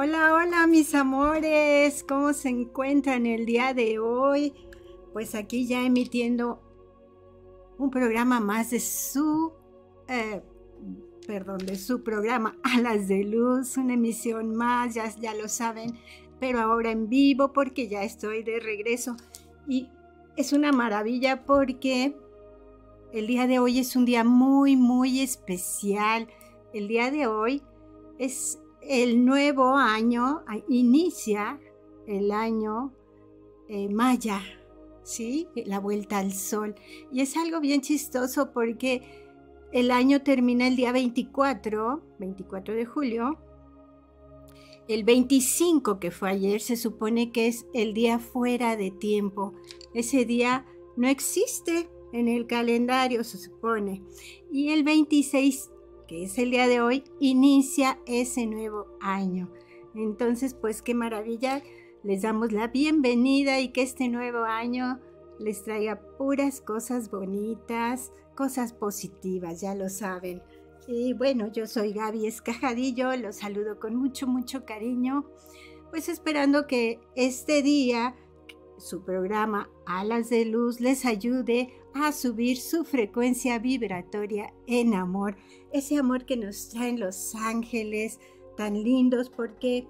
Hola, hola mis amores, ¿cómo se encuentran el día de hoy? Pues aquí ya emitiendo un programa más de su, eh, perdón, de su programa Alas de Luz, una emisión más, ya, ya lo saben, pero ahora en vivo porque ya estoy de regreso y es una maravilla porque el día de hoy es un día muy, muy especial. El día de hoy es el nuevo año, inicia el año eh, maya, ¿sí? La vuelta al sol. Y es algo bien chistoso porque el año termina el día 24, 24 de julio. El 25 que fue ayer se supone que es el día fuera de tiempo. Ese día no existe en el calendario, se supone. Y el 26 que es el día de hoy, inicia ese nuevo año. Entonces, pues qué maravilla, les damos la bienvenida y que este nuevo año les traiga puras cosas bonitas, cosas positivas, ya lo saben. Y bueno, yo soy Gaby Escajadillo, los saludo con mucho, mucho cariño, pues esperando que este día su programa Alas de Luz les ayude a subir su frecuencia vibratoria en amor, ese amor que nos traen los ángeles tan lindos, porque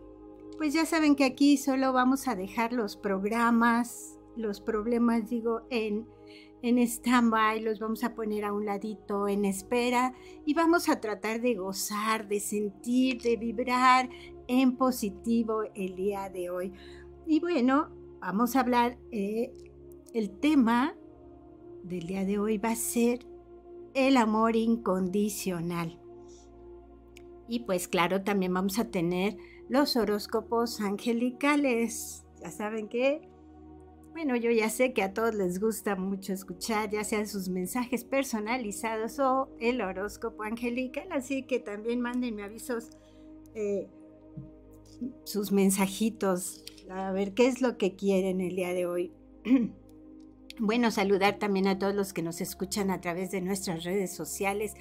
pues ya saben que aquí solo vamos a dejar los programas, los problemas digo en en stand-by, los vamos a poner a un ladito en espera y vamos a tratar de gozar, de sentir, de vibrar en positivo el día de hoy. Y bueno, vamos a hablar, eh, el tema del día de hoy va a ser el amor incondicional. Y pues claro, también vamos a tener los horóscopos angelicales. Ya saben que, bueno, yo ya sé que a todos les gusta mucho escuchar, ya sean sus mensajes personalizados o el horóscopo angelical, así que también mándenme avisos, eh, sus mensajitos, a ver qué es lo que quieren el día de hoy. Bueno, saludar también a todos los que nos escuchan a través de nuestras redes sociales,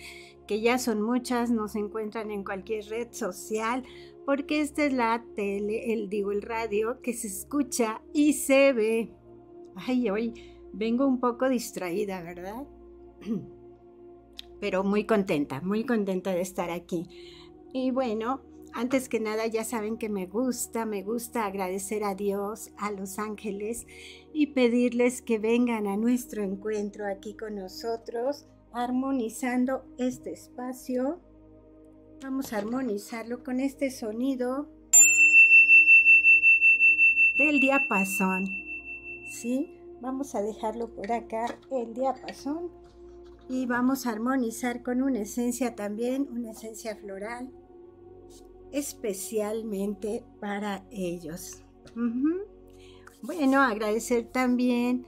que ya son muchas, nos encuentran en cualquier red social, porque esta es la tele, el digo el radio que se escucha y se ve. Ay, hoy vengo un poco distraída, ¿verdad? Pero muy contenta, muy contenta de estar aquí. Y bueno, antes que nada, ya saben que me gusta, me gusta agradecer a Dios, a los ángeles y pedirles que vengan a nuestro encuentro aquí con nosotros, armonizando este espacio. Vamos a armonizarlo con este sonido del diapasón. ¿Sí? Vamos a dejarlo por acá, el diapasón. Y vamos a armonizar con una esencia también, una esencia floral especialmente para ellos. Bueno, agradecer también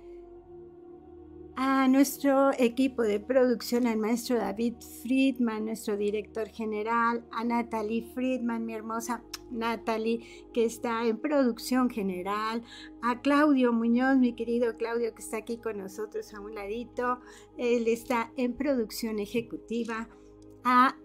a nuestro equipo de producción, al maestro David Friedman, nuestro director general, a Natalie Friedman, mi hermosa Natalie, que está en producción general, a Claudio Muñoz, mi querido Claudio, que está aquí con nosotros a un ladito, él está en producción ejecutiva, a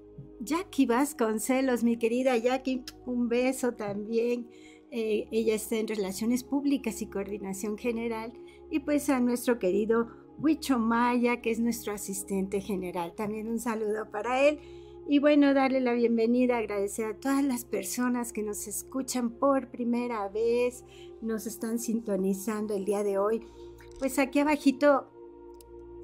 Jackie Vasconcelos, mi querida Jackie, un beso también. Eh, ella está en Relaciones Públicas y Coordinación General. Y pues a nuestro querido Huicho Maya, que es nuestro asistente general. También un saludo para él. Y bueno, darle la bienvenida, agradecer a todas las personas que nos escuchan por primera vez, nos están sintonizando el día de hoy. Pues aquí abajito,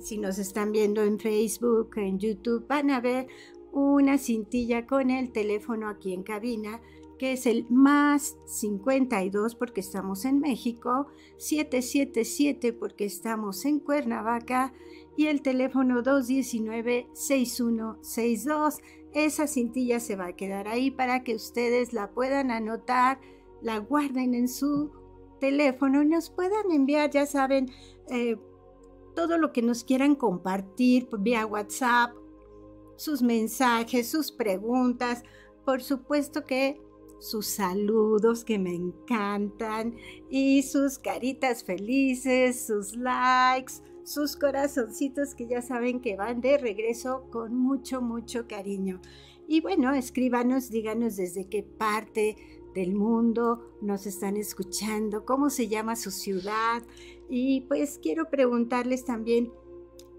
si nos están viendo en Facebook, en YouTube, van a ver una cintilla con el teléfono aquí en cabina, que es el más 52 porque estamos en México, 777 porque estamos en Cuernavaca y el teléfono 219-6162 esa cintilla se va a quedar ahí para que ustedes la puedan anotar, la guarden en su teléfono y nos puedan enviar, ya saben, eh, todo lo que nos quieran compartir vía WhatsApp, sus mensajes, sus preguntas, por supuesto que sus saludos que me encantan y sus caritas felices, sus likes, sus corazoncitos que ya saben que van de regreso con mucho, mucho cariño. Y bueno, escríbanos, díganos desde qué parte del mundo nos están escuchando, cómo se llama su ciudad. Y pues quiero preguntarles también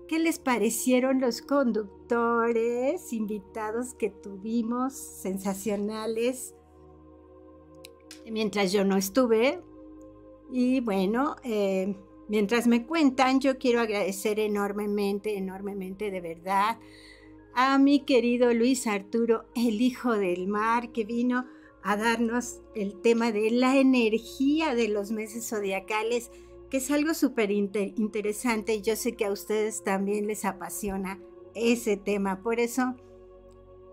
qué les parecieron los conductores invitados que tuvimos, sensacionales, mientras yo no estuve. Y bueno, eh, mientras me cuentan, yo quiero agradecer enormemente, enormemente de verdad a mi querido Luis Arturo, el hijo del mar, que vino a darnos el tema de la energía de los meses zodiacales, que es algo súper interesante y yo sé que a ustedes también les apasiona ese tema. Por eso,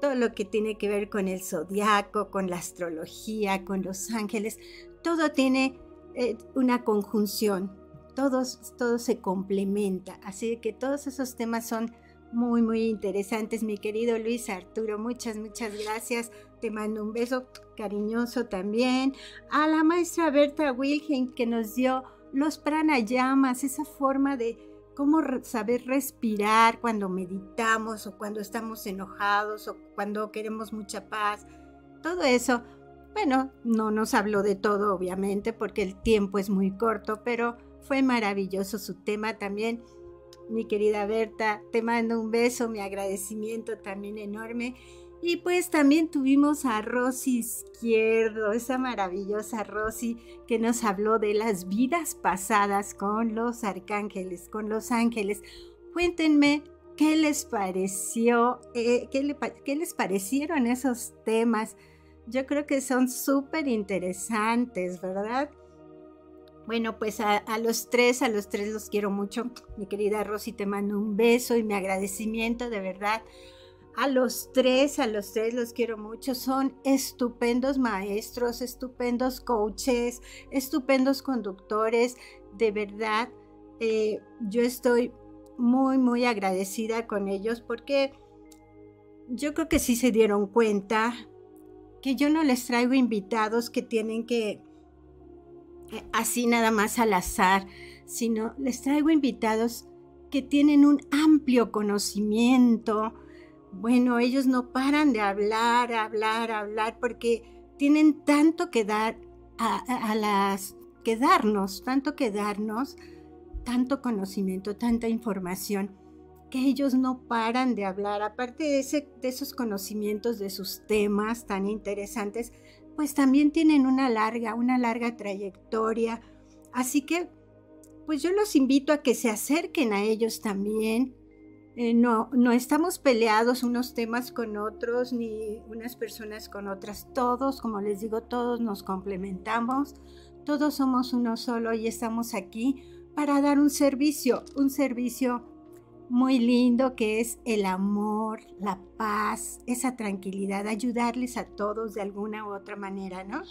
todo lo que tiene que ver con el zodiaco, con la astrología, con los ángeles, todo tiene eh, una conjunción, todo, todo se complementa. Así que todos esos temas son muy, muy interesantes, mi querido Luis Arturo. Muchas, muchas gracias. Te mando un beso cariñoso también. A la maestra Berta Wilhelm que nos dio los pranayamas, esa forma de cómo saber respirar cuando meditamos o cuando estamos enojados o cuando queremos mucha paz. Todo eso, bueno, no nos habló de todo, obviamente, porque el tiempo es muy corto, pero fue maravilloso su tema también mi querida Berta. Te mando un beso, mi agradecimiento también enorme. Y pues también tuvimos a Rosy Izquierdo, esa maravillosa Rosy que nos habló de las vidas pasadas con los arcángeles, con los ángeles. Cuéntenme qué les pareció, eh, qué, les parecieron esos temas. Yo creo que son súper interesantes, ¿verdad? Bueno, pues a, los tres, a los tres los quiero mucho. Mi querida Rosy, te mando un beso y mi agradecimiento de verdad. A los tres, a los tres los quiero mucho. Son estupendos maestros, estupendos coaches, estupendos conductores. De verdad, eh, yo estoy muy, muy agradecida con ellos porque yo creo que sí se dieron cuenta que yo no les traigo invitados que tienen que así nada más al azar, sino les traigo invitados que tienen un amplio conocimiento. Bueno, ellos no paran de hablar, hablar, hablar, porque tienen tanto que dar a, las que darnos, tanto que darnos, tanto conocimiento, tanta información, que ellos no paran de hablar. Aparte de, ese, de esos conocimientos, de sus temas tan interesantes, pues también tienen una larga, una larga trayectoria. Así que, pues yo los invito a que se acerquen a ellos también. Eh, no, no estamos peleados unos temas con otros, ni unas personas con otras. Todos, como les digo, todos nos complementamos. Todos somos uno solo y estamos aquí para dar un servicio, un servicio muy lindo que es el amor, la paz, esa tranquilidad, ayudarles a todos de alguna u otra manera, ¿no?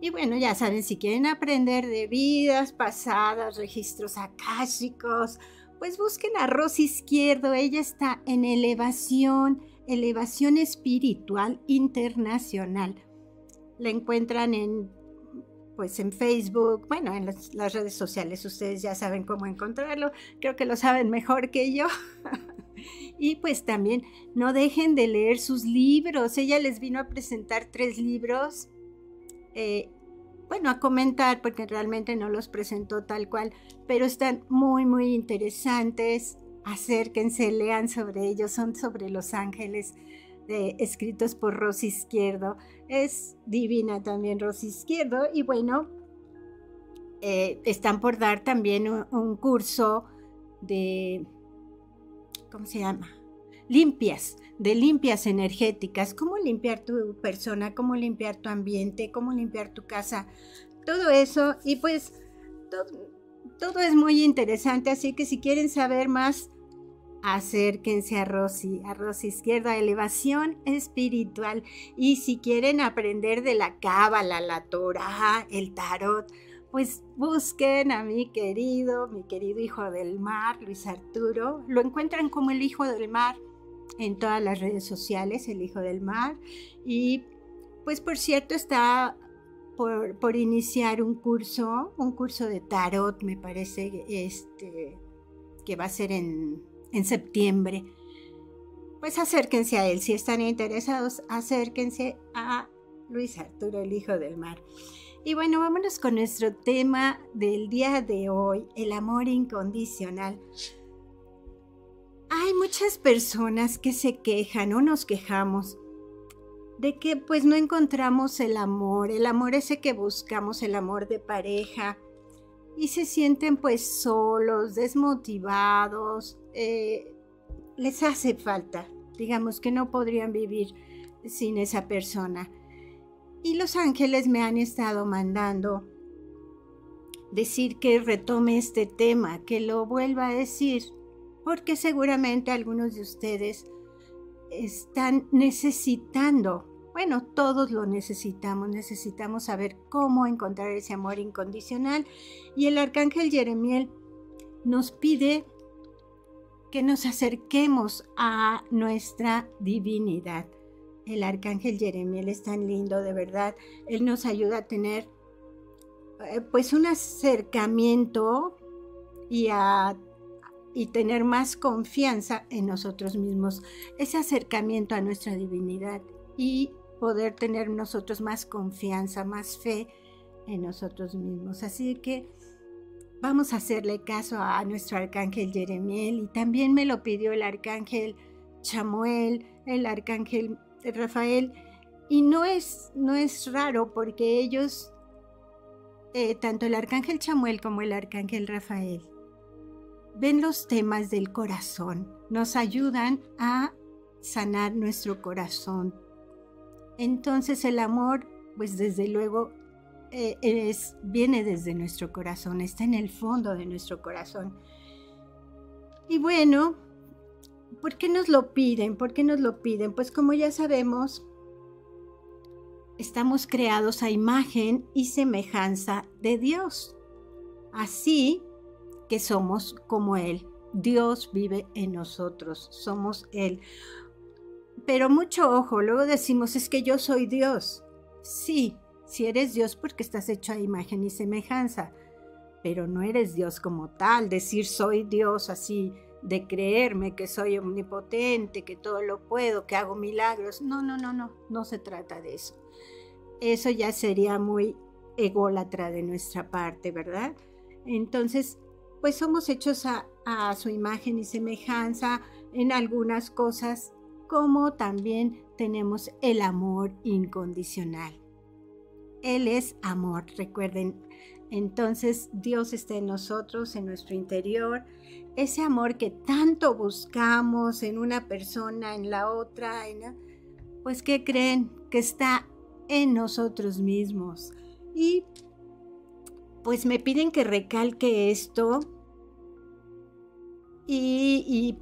Y bueno, ya saben, si quieren aprender de vidas pasadas, registros akáshicos, pues busquen a Rosy Izquierdo, ella está en elevación, elevación espiritual internacional. La encuentran en pues en Facebook, bueno, en las, redes sociales, ustedes ya saben cómo encontrarlo, creo que lo saben mejor que yo. y pues también no dejen de leer sus libros, ella les vino a presentar tres libros, eh, bueno, a comentar porque realmente no los presentó tal cual, pero están muy, muy interesantes, acérquense, lean sobre ellos, son sobre los ángeles escritos por Rosy Izquierdo. Es divina también Rosy Izquierdo. Y bueno, eh, están por dar también un, curso de, ¿cómo se llama? Limpias, de limpias energéticas, cómo limpiar tu persona, cómo limpiar tu ambiente, cómo limpiar tu casa, todo eso. Y pues todo, todo es muy interesante, así que si quieren saber más, acérquense a Rosy, a Rosy Izquierda, elevación espiritual. Y si quieren aprender de la cábala, la Torah, el tarot, pues busquen a mi querido, mi querido hijo del mar, Luis Arturo. Lo encuentran como el hijo del mar en todas las redes sociales, el hijo del mar. Y pues por cierto está por, iniciar un curso, un curso de tarot, me parece, este, que va a ser en, en septiembre. Pues acérquense a él, si están interesados, acérquense a Luis Arturo, el hijo del mar. Y bueno, vámonos con nuestro tema del día de hoy, el amor incondicional. Hay muchas personas que se quejan o nos quejamos de que pues no encontramos el amor, el amor ese que buscamos, el amor de pareja, y se sienten pues solos, desmotivados, eh, les hace falta, digamos que no podrían vivir sin esa persona. Y los ángeles me han estado mandando decir que retome este tema, que lo vuelva a decir, porque seguramente algunos de ustedes están necesitando, bueno, todos lo necesitamos, necesitamos saber cómo encontrar ese amor incondicional y el arcángel Jeremiel nos pide que nos acerquemos a nuestra divinidad. El arcángel Jeremiel es tan lindo, de verdad. Él nos ayuda a tener eh, pues un acercamiento y a y tener más confianza en nosotros mismos, ese acercamiento a nuestra divinidad y poder tener nosotros más confianza, más fe en nosotros mismos. Así que vamos a hacerle caso a nuestro arcángel Jeremiel y también me lo pidió el arcángel Chamuel, el arcángel Rafael y no es, no es raro porque ellos, eh, tanto el arcángel Chamuel como el arcángel Rafael, ven los temas del corazón, nos ayudan a sanar nuestro corazón. Entonces el amor, pues desde luego, eh, es, viene desde nuestro corazón, está en el fondo de nuestro corazón. Y bueno, ¿por qué nos lo piden? ¿Por qué nos lo piden? Pues como ya sabemos, estamos creados a imagen y semejanza de Dios. Así que somos como Él. Dios vive en nosotros, somos Él. Pero mucho ojo, luego decimos, es que yo soy Dios. Sí, si eres Dios porque estás hecho a imagen y semejanza, pero no eres Dios como tal, decir soy Dios así, de creerme que soy omnipotente, que todo lo puedo, que hago milagros. No, no, no, no, no se trata de eso. Eso ya sería muy ególatra de nuestra parte, ¿verdad? Entonces, pues somos hechos a, su imagen y semejanza en algunas cosas, como también tenemos el amor incondicional. Él es amor, recuerden. Entonces Dios está en nosotros, en nuestro interior. Ese amor que tanto buscamos en una persona, en la otra, pues que creen que está en nosotros mismos. Y pues me piden que recalque esto y,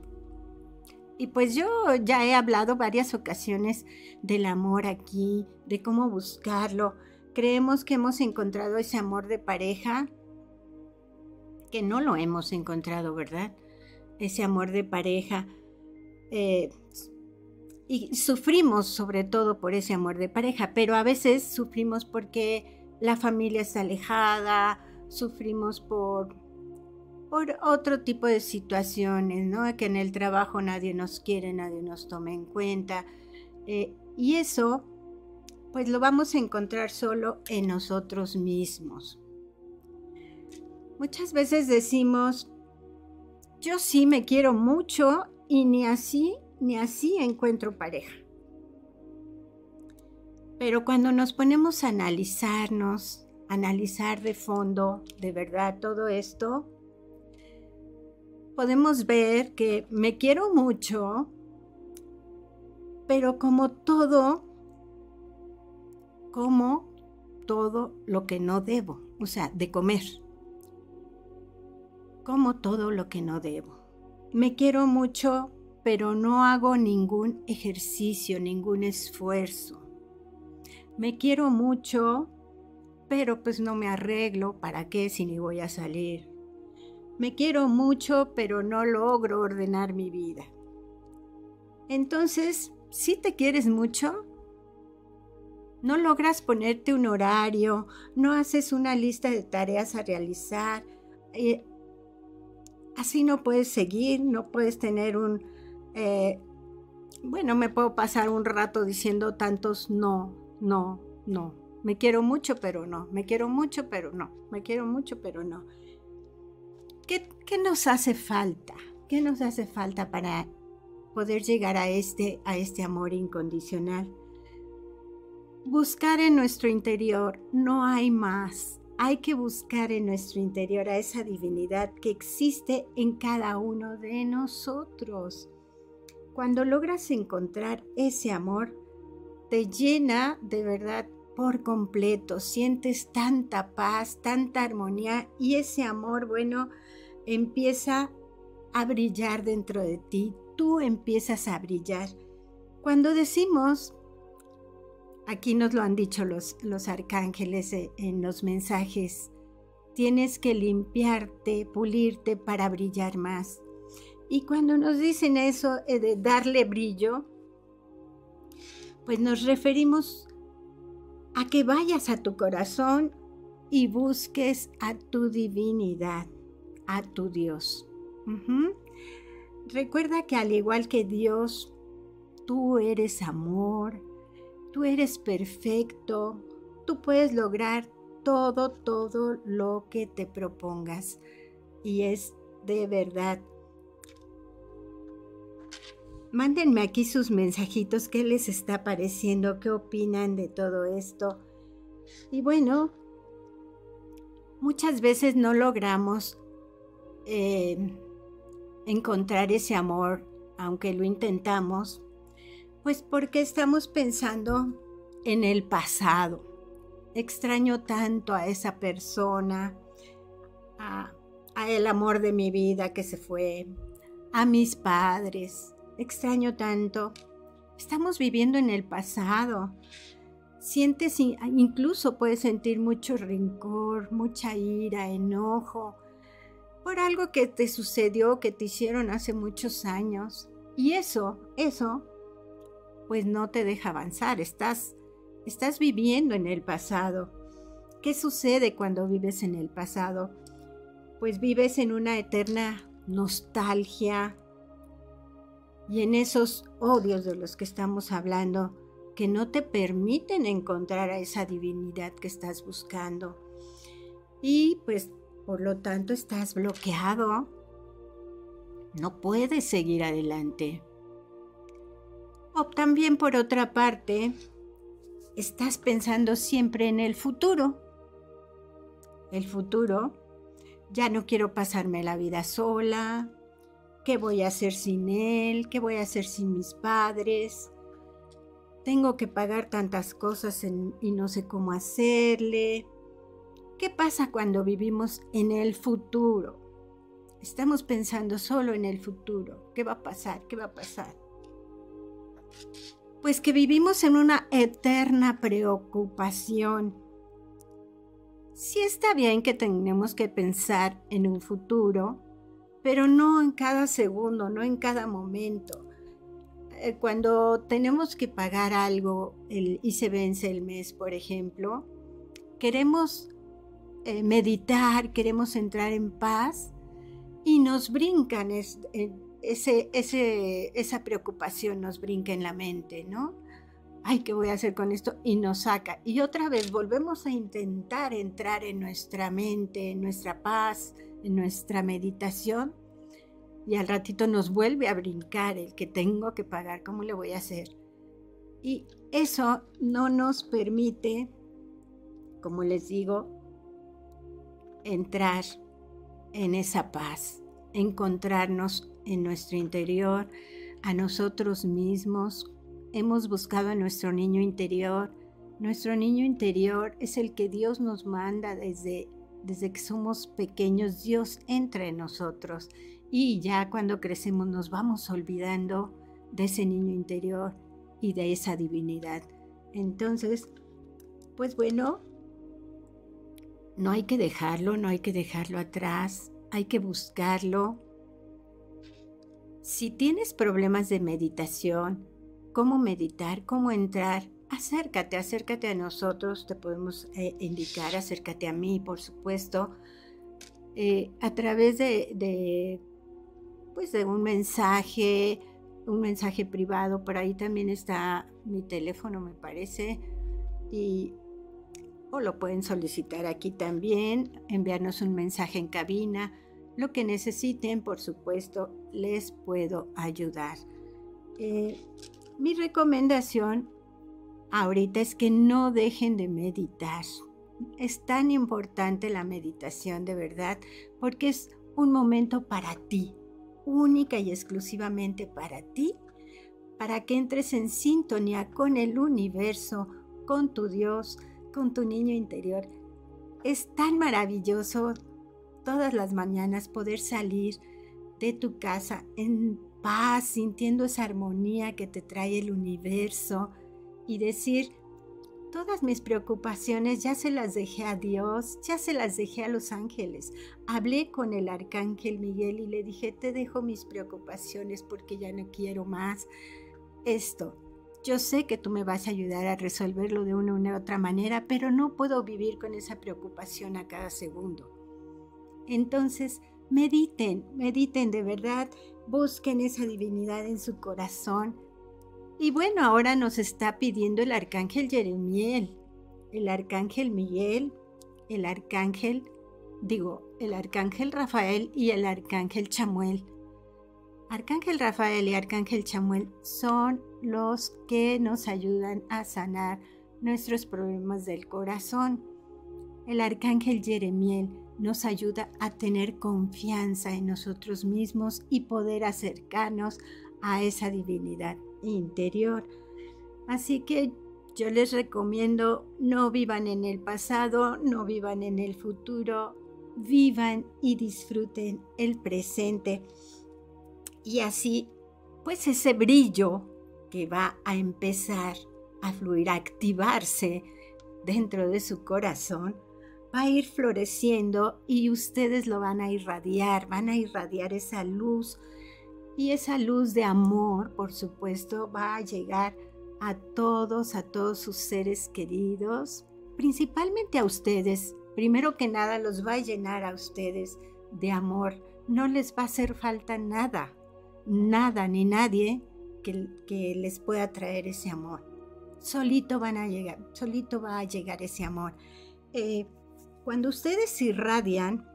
y, pues yo ya he hablado varias ocasiones del amor aquí, de cómo buscarlo. Creemos que hemos encontrado ese amor de pareja, que no lo hemos encontrado, ¿verdad? Ese amor de pareja. Eh, y sufrimos sobre todo por ese amor de pareja, pero a veces sufrimos porque la familia está alejada, sufrimos por por otro tipo de situaciones, ¿no? Que en el trabajo nadie nos quiere, nadie nos toma en cuenta. Eh, y eso, pues lo vamos a encontrar solo en nosotros mismos. Muchas veces decimos, yo sí me quiero mucho y ni así, ni así encuentro pareja. Pero cuando nos ponemos a analizarnos, analizar de fondo, de verdad, todo esto, podemos ver que me quiero mucho, pero como todo, como todo lo que no debo, o sea, de comer, como todo lo que no debo. Me quiero mucho, pero no hago ningún ejercicio, ningún esfuerzo. Me quiero mucho, pero pues no me arreglo, ¿para qué si ni voy a salir? Me quiero mucho, pero no logro ordenar mi vida. Entonces, si te quieres mucho, no logras ponerte un horario, no haces una lista de tareas a realizar. Eh, así no puedes seguir, no puedes tener un... Eh, bueno, me puedo pasar un rato diciendo tantos no, no, no. Me quiero mucho, pero no. Me quiero mucho, pero no. Me quiero mucho, pero no. ¿Qué, qué nos hace falta? ¿Qué nos hace falta para poder llegar a este, a este amor incondicional? Buscar en nuestro interior, no hay más. Hay que buscar en nuestro interior a esa divinidad que existe en cada uno de nosotros. Cuando logras encontrar ese amor, llena de verdad por completo, sientes tanta paz, tanta armonía y ese amor, bueno, empieza a brillar dentro de ti, tú empiezas a brillar. Cuando decimos, aquí nos lo han dicho los, los arcángeles eh, en los mensajes, tienes que limpiarte, pulirte para brillar más. Y cuando nos dicen eso eh, de darle brillo, pues nos referimos a que vayas a tu corazón y busques a tu divinidad, a tu Dios. Recuerda que al igual que Dios, tú eres amor, tú eres perfecto, tú puedes lograr todo, todo lo que te propongas. Y es de verdad Mándenme aquí sus mensajitos, qué les está pareciendo, qué opinan de todo esto. Y bueno, muchas veces no logramos eh, encontrar ese amor, aunque lo intentamos, pues porque estamos pensando en el pasado. Extraño tanto a esa persona, a, a el amor de mi vida que se fue, a mis padres, extraño tanto. Estamos viviendo en el pasado. Sientes, incluso puedes sentir mucho rencor, mucha ira, enojo, por algo que te sucedió, que te hicieron hace muchos años. Y eso, eso, pues no te deja avanzar. Estás, estás viviendo en el pasado. ¿Qué sucede cuando vives en el pasado? Pues vives en una eterna nostalgia, y en esos odios de los que estamos hablando que no te permiten encontrar a esa divinidad que estás buscando. Y pues por lo tanto estás bloqueado. No puedes seguir adelante. O también por otra parte, estás pensando siempre en el futuro. El futuro, ya no quiero pasarme la vida sola, ¿Qué voy a hacer sin él? ¿Qué voy a hacer sin mis padres? Tengo que pagar tantas cosas y no sé cómo hacerle. ¿Qué pasa cuando vivimos en el futuro? Estamos pensando solo en el futuro. ¿Qué va a pasar? ¿Qué va a pasar? Pues que vivimos en una eterna preocupación. Sí está bien que tenemos que pensar en un futuro, pero no en cada segundo, no en cada momento. Eh, cuando tenemos que pagar algo y se vence el mes, por ejemplo, queremos eh, meditar, queremos entrar en paz y nos brincan eh, ese, esa preocupación, nos brinca en la mente, ¿no? Ay, ¿qué voy a hacer con esto? Y nos saca. Y otra vez volvemos a intentar entrar en nuestra mente, en nuestra paz, en nuestra meditación y al ratito nos vuelve a brincar el que tengo que pagar, ¿cómo le voy a hacer? Y eso no nos permite, como les digo, entrar en esa paz, encontrarnos en nuestro interior, a nosotros mismos. Hemos buscado a nuestro niño interior. Nuestro niño interior es el que Dios nos manda desde desde que somos pequeños, Dios entra en nosotros Y ya cuando crecemos nos vamos olvidando de ese niño interior y de esa divinidad. Entonces, pues bueno, no hay que dejarlo, no hay que dejarlo atrás, hay que buscarlo. Si tienes problemas de meditación, cómo meditar, cómo entrar, acércate, acércate a nosotros, te podemos eh, indicar, acércate a mí, por supuesto, eh, a través de, pues de un mensaje, un mensaje privado, por ahí también está mi teléfono, me parece, y o lo pueden solicitar aquí también, enviarnos un mensaje en cabina, lo que necesiten, por supuesto, les puedo ayudar. Eh, mi recomendación ahorita es que no dejen de meditar. Es tan importante la meditación de verdad porque es un momento para ti, única y exclusivamente para ti, para que entres en sintonía con el universo, con tu Dios, con tu niño interior. Es tan maravilloso todas las mañanas poder salir de tu casa en paz, sintiendo esa armonía que te trae el universo y decir, todas mis preocupaciones ya se las dejé a Dios, ya se las dejé a los ángeles. Hablé con el arcángel Miguel y le dije, te dejo mis preocupaciones porque ya no quiero más esto. Yo sé que tú me vas a ayudar a resolverlo de una u otra manera, pero no puedo vivir con esa preocupación a cada segundo. Entonces, mediten, mediten de verdad, busquen esa divinidad en su corazón. Y bueno, ahora nos está pidiendo el arcángel Jeremiel, el arcángel Miguel, el arcángel, digo, el arcángel Rafael y el arcángel Chamuel. Arcángel Rafael y Arcángel Chamuel son los que nos ayudan a sanar nuestros problemas del corazón. El Arcángel Jeremiel nos ayuda a tener confianza en nosotros mismos y poder acercarnos a esa divinidad interior. Así que yo les recomiendo no vivan en el pasado, no vivan en el futuro, vivan y disfruten el presente. Y así, pues ese brillo que va a empezar a fluir, a activarse dentro de su corazón, va a ir floreciendo y ustedes lo van a irradiar, van a irradiar esa luz y esa luz de amor, por supuesto, va a llegar a todos, a todos sus seres queridos, principalmente a ustedes. Primero que nada los va a llenar a ustedes de amor. No les va a hacer falta nada, nada ni nadie que, les pueda traer ese amor. Solito van a llegar, solito va a llegar ese amor. Eh, cuando ustedes irradian,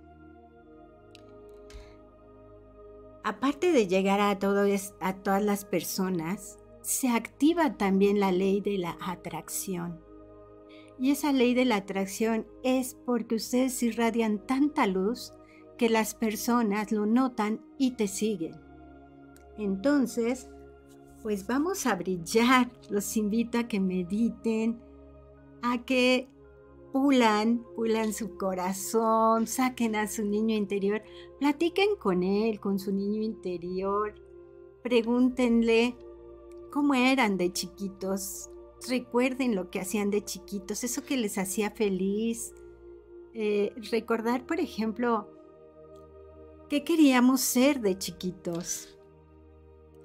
aparte de llegar a, todas las personas, se activa también la ley de la atracción. Y esa ley de la atracción es porque ustedes irradian tanta luz que las personas lo notan y te siguen. Entonces, pues vamos a brillar. Los invito a que mediten, a que pulan, pulan su corazón, saquen a su niño interior, platiquen con él, con su niño interior, pregúntenle cómo eran de chiquitos, recuerden lo que hacían de chiquitos, eso que les hacía feliz. Eh, recordar, por ejemplo, qué queríamos ser de chiquitos.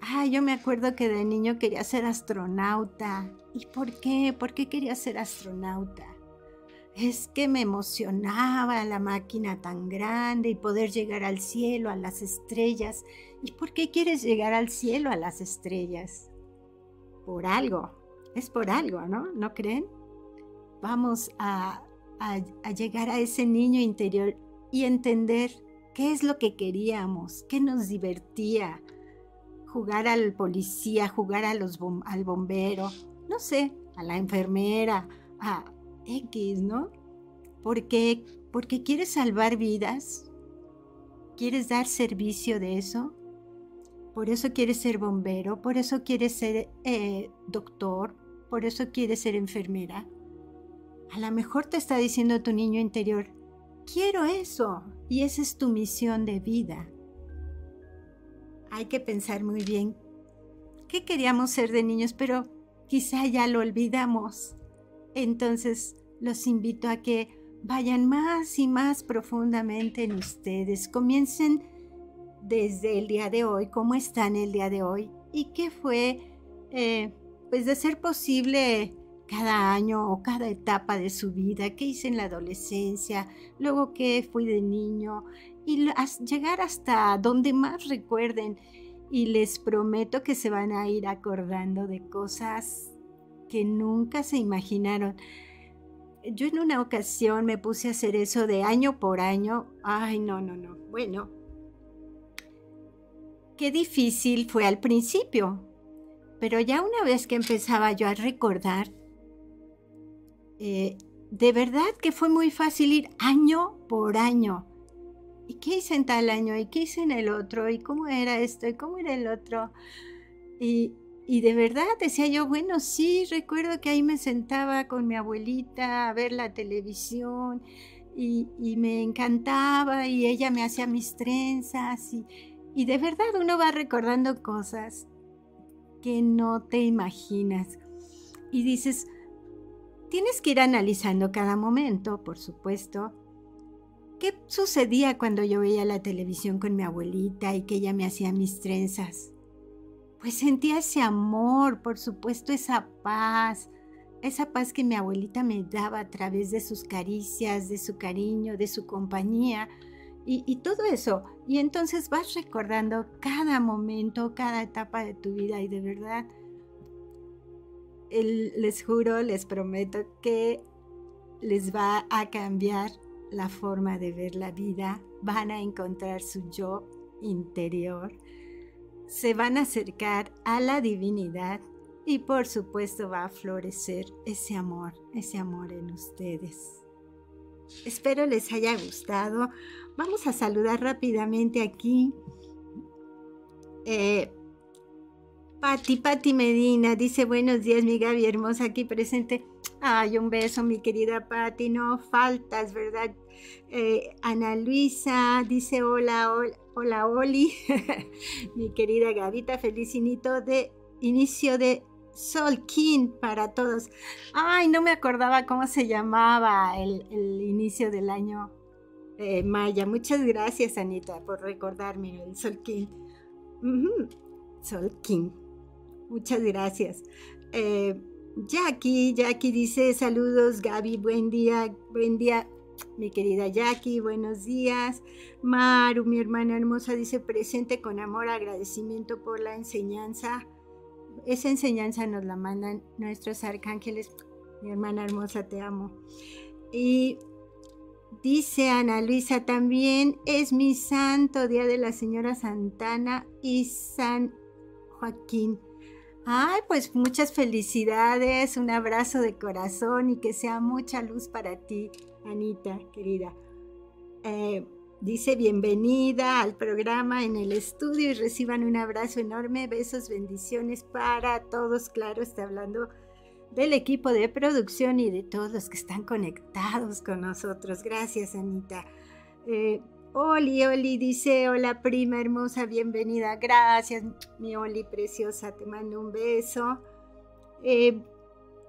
Ah, yo me acuerdo que de niño quería ser astronauta. ¿Y por qué? ¿Por qué quería ser astronauta? Es que me emocionaba la máquina tan grande y poder llegar al cielo, a las estrellas. ¿Y por qué quieres llegar al cielo, a las estrellas? Por algo, es por algo, ¿no? ¿No creen? Vamos a, llegar a ese niño interior y entender qué es lo que queríamos, qué nos divertía. Jugar al policía, jugar a los al bombero, no sé, a la enfermera, a, X, ¿no? Porque, porque quieres salvar vidas, quieres dar servicio de eso, por eso quieres ser bombero, por eso quieres ser eh, doctor, por eso quieres ser enfermera. A lo mejor te está diciendo tu niño interior, quiero eso, y esa es tu misión de vida. hay que pensar muy bien qué queríamos ser de niños, pero quizá ya lo olvidamos. Entonces, los invito a que vayan más y más profundamente en ustedes. Comiencen desde el día de hoy, cómo están el día de hoy y qué fue, eh, pues de ser posible cada año o cada etapa de su vida, qué hice en la adolescencia, luego qué fui de niño y llegar hasta donde más recuerden y les prometo que se van a ir acordando de cosas que nunca se imaginaron. Yo en una ocasión me puse a hacer eso de año por año. Ay, no, no, no. Bueno, qué difícil fue al principio, pero ya una vez que empezaba yo a recordar, eh, de verdad que fue muy fácil ir año por año. ¿Y qué hice en tal año? ¿Y qué hice en el otro? ¿Y cómo era esto? ¿Y cómo era el otro? Y, y de verdad decía yo, bueno, sí, recuerdo que ahí me sentaba con mi abuelita a ver la televisión y, me encantaba y ella me hacía mis trenzas y, y de verdad uno va recordando cosas que no te imaginas. Y dices, tienes que ir analizando cada momento, por supuesto. ¿Qué sucedía cuando yo veía la televisión con mi abuelita y que ella me hacía mis trenzas? Pues sentía ese amor, por supuesto esa paz, esa paz que mi abuelita me daba a través de sus caricias, de su cariño, de su compañía y, todo eso. Y entonces vas recordando cada momento, cada etapa de tu vida y de verdad, les juro, les prometo que les va a cambiar la forma de ver la vida, van a encontrar su yo interior se van a acercar a la divinidad y por supuesto va a florecer ese amor, ese amor en ustedes. Espero les haya gustado. Vamos a saludar rápidamente aquí. Eh, Pati, Pati Medina dice buenos días, mi Gaby hermosa aquí presente. Ay, un beso, mi querida Pati, no faltas, ¿verdad? Eh, Ana Luisa dice hola, hola, Oli, mi querida Gavita, feliz inicio de, inicio de Sol King para todos. Ay, no me acordaba cómo se llamaba el, inicio del año eh, Maya. Muchas gracias, Anita, por recordarme el Sol King. Sol King. Muchas gracias. Eh, Jackie, Jackie dice saludos, Gaby, buen día, buen día, mi querida Jackie, buenos días. Maru, mi hermana hermosa, dice presente con amor, agradecimiento por la enseñanza. Esa enseñanza nos la mandan nuestros arcángeles. Mi hermana hermosa, te amo. Y dice Ana Luisa, también es mi santo día de la señora Santana y San Joaquín. Ay, pues muchas felicidades, un abrazo de corazón y que sea mucha luz para ti, Anita, querida. Eh, dice bienvenida al programa en el estudio y reciban un abrazo enorme, besos, bendiciones para todos. Claro, está hablando del equipo de producción y de todos los que están conectados con nosotros. Gracias, Anita. Eh, Oli, Oli dice, hola prima hermosa, bienvenida. Gracias, mi Oli preciosa, te mando un beso. Eh,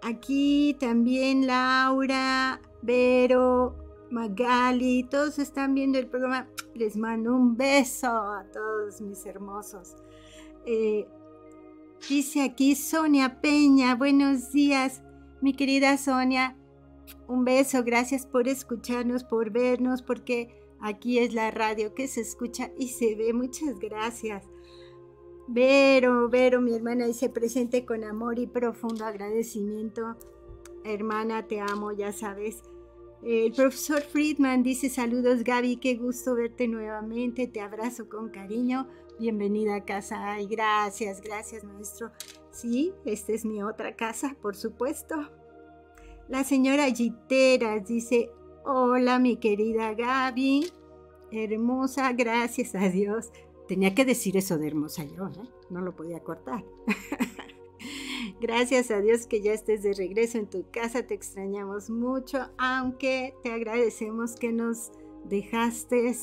aquí también Laura, Vero, Magali, todos están viendo el programa. Les mando un beso a todos mis hermosos. Eh, dice aquí Sonia Peña, buenos días, mi querida Sonia. Un beso, gracias por escucharnos, por vernos, porque Aquí es la radio que se escucha y se ve. Muchas gracias. Vero, Vero, mi hermana dice presente con amor y profundo agradecimiento. Hermana, te amo, ya sabes. El profesor Friedman dice saludos Gaby, qué gusto verte nuevamente, te abrazo con cariño, bienvenida a casa. Ay, gracias, gracias maestro. Sí, esta es mi otra casa, por supuesto. La señora Giteras dice, Hola, mi querida Gaby. Hermosa, gracias a Dios. Tenía que decir eso de hermosa yo, ¿eh? No lo podía cortar. gracias a Dios que ya estés de regreso en tu casa. Te extrañamos mucho, aunque te agradecemos que nos dejaste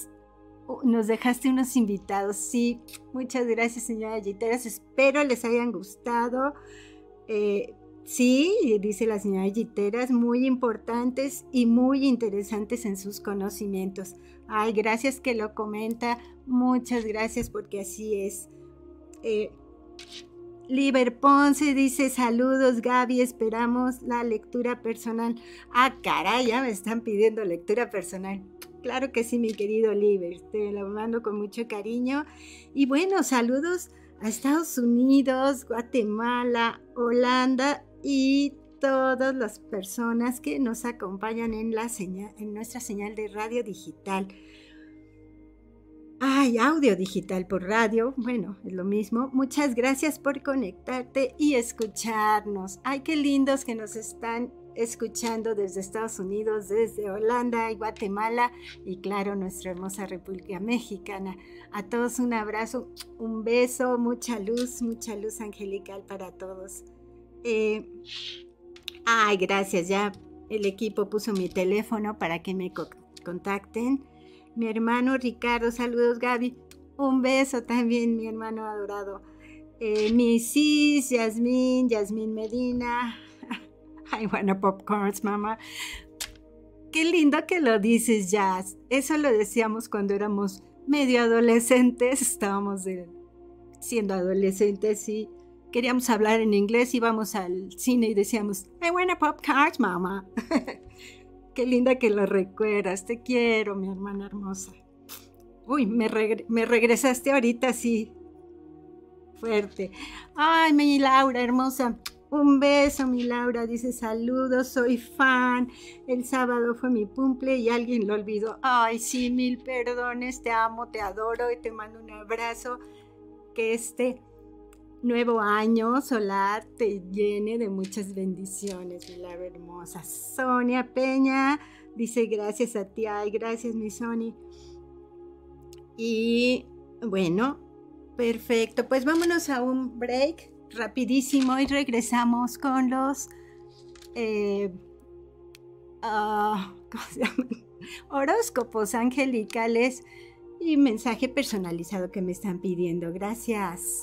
nos dejaste unos invitados. Sí, muchas gracias, señora Giteras. Espero les hayan gustado. Eh, sí, dice la señora Giteras, muy importantes y muy interesantes en sus conocimientos. Ay, gracias que lo comenta. Muchas gracias porque así es. Eh, Liber Ponce dice saludos Gaby, esperamos la lectura personal. Ah, caray, ya me están pidiendo lectura personal. Claro que sí, mi querido Liber, te lo mando con mucho cariño. Y bueno, saludos a Estados Unidos, Guatemala, Holanda y todas las personas que nos acompañan en, la señal, en nuestra señal de radio digital. Ay, audio digital por radio, bueno, es lo mismo. Muchas gracias por conectarte y escucharnos. Ay, qué lindos que nos están escuchando desde Estados Unidos, desde Holanda y Guatemala y claro, nuestra hermosa República Mexicana. A todos un abrazo, un beso, mucha luz, mucha luz angelical para todos. Eh, ay, gracias, ya el equipo puso mi teléfono para que me contacten mi hermano Ricardo, saludos Gaby, un beso también, mi hermano adorado. Eh, mi sis, Yasmín, Yasmín Medina. I wanna popcorns, mamá. Qué lindo que lo dices, Jazz. Eso lo decíamos cuando éramos medio adolescentes. Estábamos siendo adolescentes y queríamos hablar en inglés. Íbamos al cine y decíamos, I wanna popcorns, mamá. Qué linda que lo recuerdas. Te quiero, mi hermana hermosa. Uy, me, regresaste ahorita así. Fuerte. Ay, mi Laura, hermosa. Un beso, mi Laura. Dice saludos, soy fan. El sábado fue mi cumple y alguien lo olvidó. Ay, sí, mil perdones. Te amo, te adoro y te mando un abrazo. Que este nuevo año solar te llene de muchas bendiciones, mi la hermosa. Sonia Peña dice gracias a ti, ay, gracias mi Sony. Y bueno, perfecto, pues vámonos a un break rapidísimo y regresamos con los eh, ah, horóscopos angelicales y mensaje personalizado que me están pidiendo. Gracias.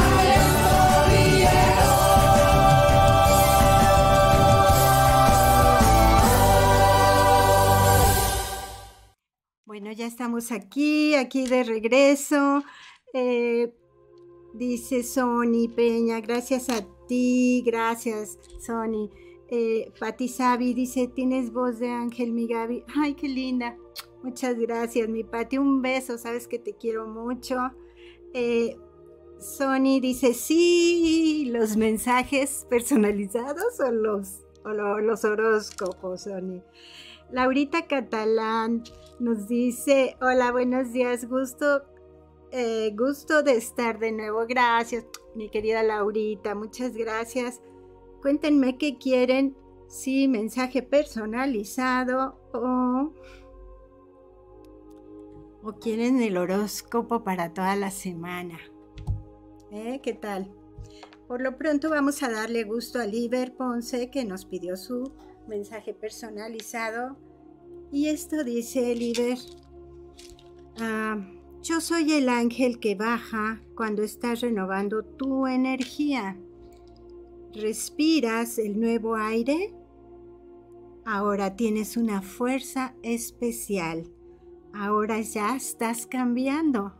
Ya estamos aquí, aquí de regreso. Eh, dice Sony Peña, gracias a ti, gracias Sony. Eh, Pati Sabi dice, tienes voz de ángel, mi Gaby. Ay, qué linda. Muchas gracias, mi Pati. Un beso, sabes que te quiero mucho. Eh, Sony dice, sí, los mensajes personalizados o los, o los horóscopos, Sony. Laurita Catalán nos dice, hola, buenos días, gusto, eh, gusto de estar de nuevo. Gracias, mi querida Laurita, muchas gracias. Cuéntenme qué quieren, si mensaje personalizado o, o quieren el horóscopo para toda la semana. ¿Eh? ¿Qué tal? Por lo pronto vamos a darle gusto a Liber Ponce que nos pidió su mensaje personalizado. Y esto dice Liber, ah, yo soy el ángel que baja cuando estás renovando tu energía. ¿Respiras el nuevo aire? Ahora tienes una fuerza especial. Ahora ya estás cambiando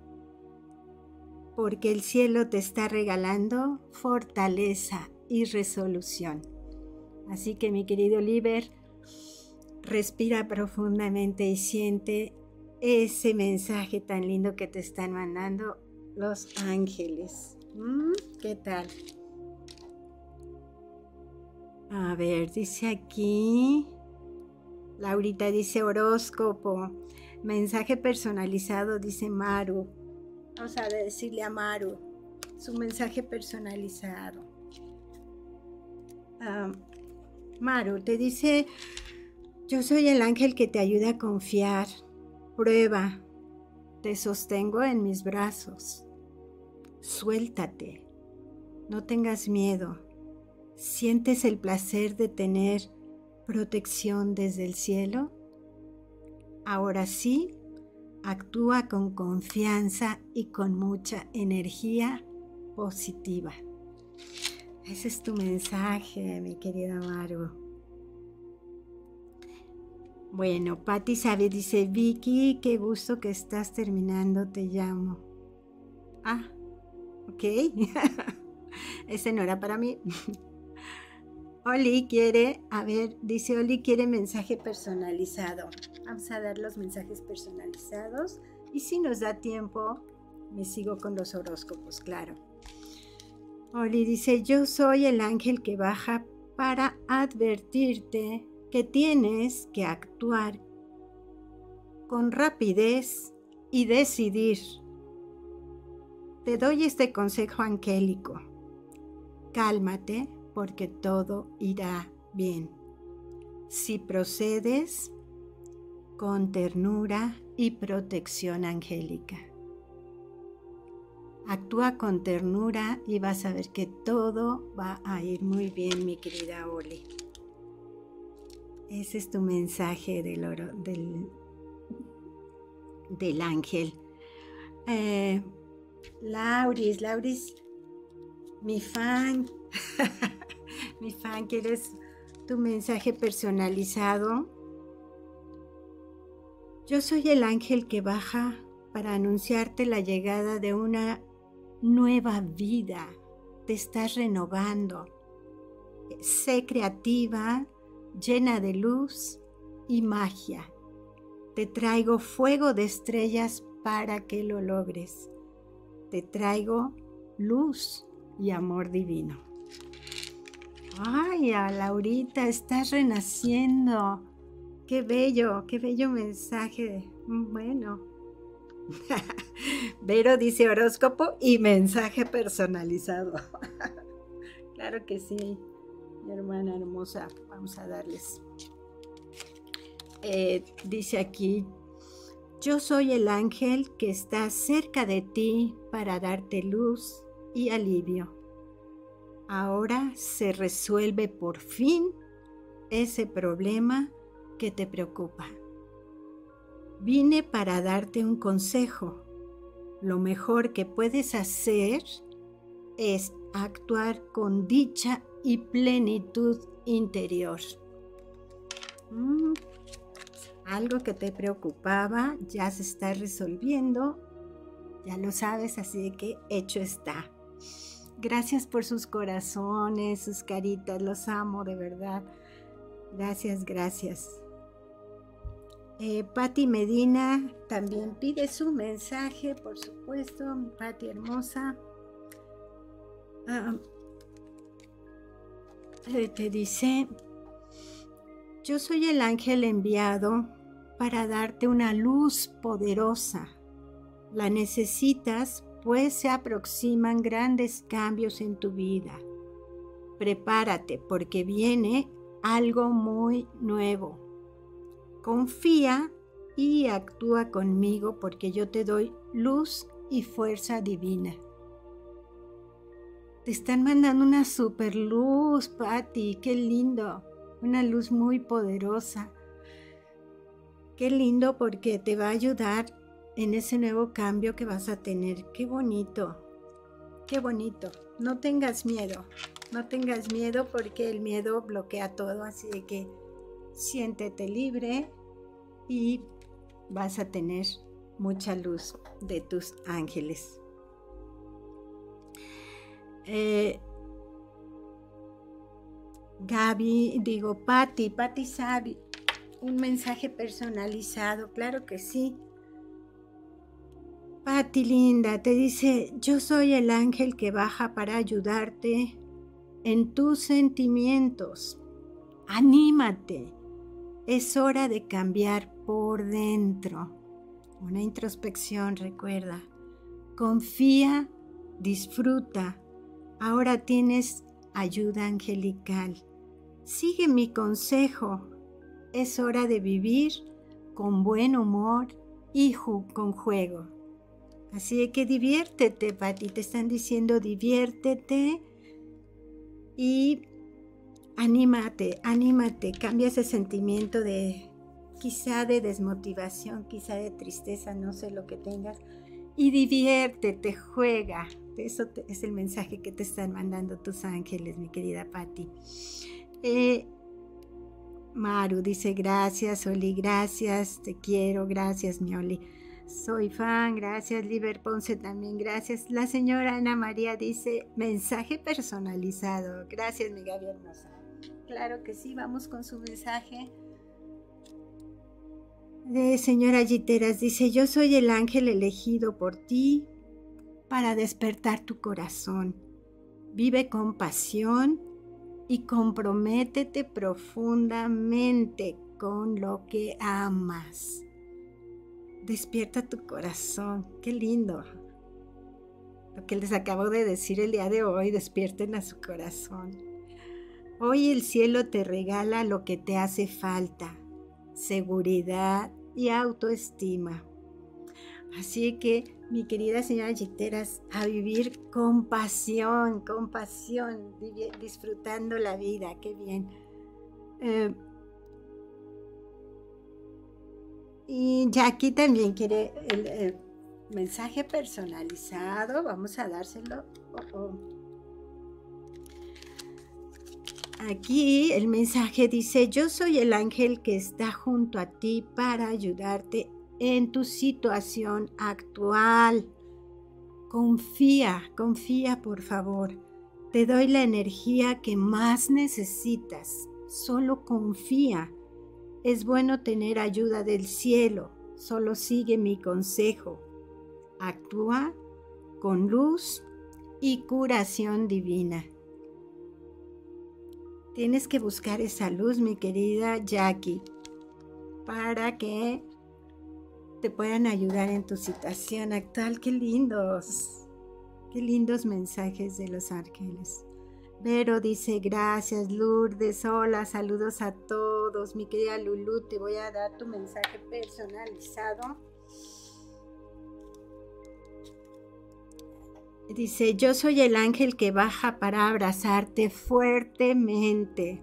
porque el cielo te está regalando fortaleza y resolución. Así que mi querido Oliver, respira profundamente y siente ese mensaje tan lindo que te están mandando los ángeles. ¿Mm? ¿Qué tal? A ver, dice aquí, Laurita dice horóscopo, mensaje personalizado, dice Maru. Vamos a decirle a Maru su mensaje personalizado. Ah, Maru te dice, yo soy el ángel que te ayuda a confiar. Prueba, te sostengo en mis brazos. Suéltate, no tengas miedo. ¿Sientes el placer de tener protección desde el cielo? Ahora sí, Actúa con confianza y con mucha energía positiva. Ese es tu mensaje, mi querida Maru. Bueno, Patti sabe, dice Vicky, qué gusto que estás terminando, te llamo. Ah, ok. Ese no era para mí. Oli quiere, a ver, dice Oli quiere mensaje personalizado. Vamos a dar los mensajes personalizados y si nos da tiempo, me sigo con los horóscopos, claro. Oli dice, yo soy el ángel que baja para advertirte que tienes que actuar con rapidez y decidir. Te doy este consejo angélico. Cálmate porque todo irá bien. Si procedes con ternura y protección angélica. Actúa con ternura y vas a ver que todo va a ir muy bien, mi querida Oli. Ese es tu mensaje del, oro, del, del ángel. Eh, Lauris, Lauris, mi fan, mi fan, ¿quieres tu mensaje personalizado? Yo soy el ángel que baja para anunciarte la llegada de una nueva vida. Te estás renovando. Sé creativa, llena de luz y magia. Te traigo fuego de estrellas para que lo logres. Te traigo luz y amor divino. Ay, a Laurita, estás renaciendo. Qué bello, qué bello mensaje. Bueno. Vero dice horóscopo y mensaje personalizado. claro que sí, mi hermana hermosa. Vamos a darles. Eh, dice aquí, yo soy el ángel que está cerca de ti para darte luz y alivio. Ahora se resuelve por fin ese problema que te preocupa. Vine para darte un consejo. Lo mejor que puedes hacer es actuar con dicha y plenitud interior. Mm, algo que te preocupaba ya se está resolviendo. Ya lo sabes, así que hecho está. Gracias por sus corazones, sus caritas, los amo de verdad. Gracias, gracias. Eh, Patti Medina también pide su mensaje, por supuesto, mi Patti hermosa. Ah, eh, te dice, yo soy el ángel enviado para darte una luz poderosa. La necesitas pues se aproximan grandes cambios en tu vida. Prepárate porque viene algo muy nuevo. Confía y actúa conmigo porque yo te doy luz y fuerza divina. Te están mandando una super luz, Patty, qué lindo. Una luz muy poderosa. Qué lindo porque te va a ayudar en ese nuevo cambio que vas a tener. Qué bonito, qué bonito. No tengas miedo, no tengas miedo porque el miedo bloquea todo, así de que siéntete libre y vas a tener mucha luz de tus ángeles. Eh, Gaby, digo, Patti, Patti sabe, un mensaje personalizado, claro que sí. Patti linda, te dice, yo soy el ángel que baja para ayudarte en tus sentimientos. Anímate, es hora de cambiar por dentro. Una introspección, recuerda. Confía, disfruta. Ahora tienes ayuda angelical. Sigue mi consejo. Es hora de vivir con buen humor y con juego. Así que diviértete, Pati. Te están diciendo diviértete y anímate, anímate. Cambia ese sentimiento de quizá de desmotivación, quizá de tristeza, no sé lo que tengas. Y diviértete, juega. Eso es el mensaje que te están mandando tus ángeles, mi querida Patti. Eh, Maru dice gracias, Oli, gracias, te quiero, gracias, mi Oli. Soy fan, gracias. Liber Ponce también, gracias. La señora Ana María dice mensaje personalizado. Gracias, mi Gaby. Claro que sí, vamos con su mensaje. De señora Giteras dice: Yo soy el ángel elegido por ti para despertar tu corazón. Vive con pasión y comprométete profundamente con lo que amas. Despierta tu corazón. Qué lindo. Lo que les acabo de decir el día de hoy, despierten a su corazón. Hoy el cielo te regala lo que te hace falta, seguridad y autoestima. Así que, mi querida señora Giteras, a vivir con pasión, con pasión, disfrutando la vida, qué bien. Eh, Y Jackie también quiere el, mensaje personalizado. Vamos a dárselo. Aquí el mensaje dice, yo soy el ángel que está junto a ti para ayudarte en tu situación actual. Confía, confía por favor. Te doy la energía que más necesitas. Solo confía. Es bueno tener ayuda del cielo, solo sigue mi consejo. Actúa con luz y curación divina. Tienes que buscar esa luz, mi querida Jackie, para que te puedan ayudar en tu situación actual. Qué lindos, qué lindos mensajes de los ángeles. Vero dice, gracias Lourdes, hola, saludos a todos. Mi querida Lulu, te voy a dar tu mensaje personalizado. Dice, yo soy el ángel que baja para abrazarte fuertemente.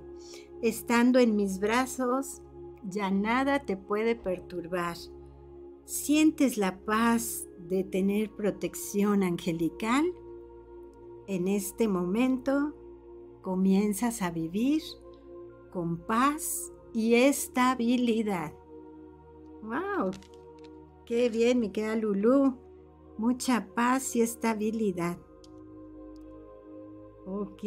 Estando en mis brazos, ya nada te puede perturbar. ¿Sientes la paz de tener protección angelical? En este momento comienzas a vivir con paz y estabilidad. ¡Wow! ¡Qué bien, mi querida Lulu! Mucha paz y estabilidad. Ok.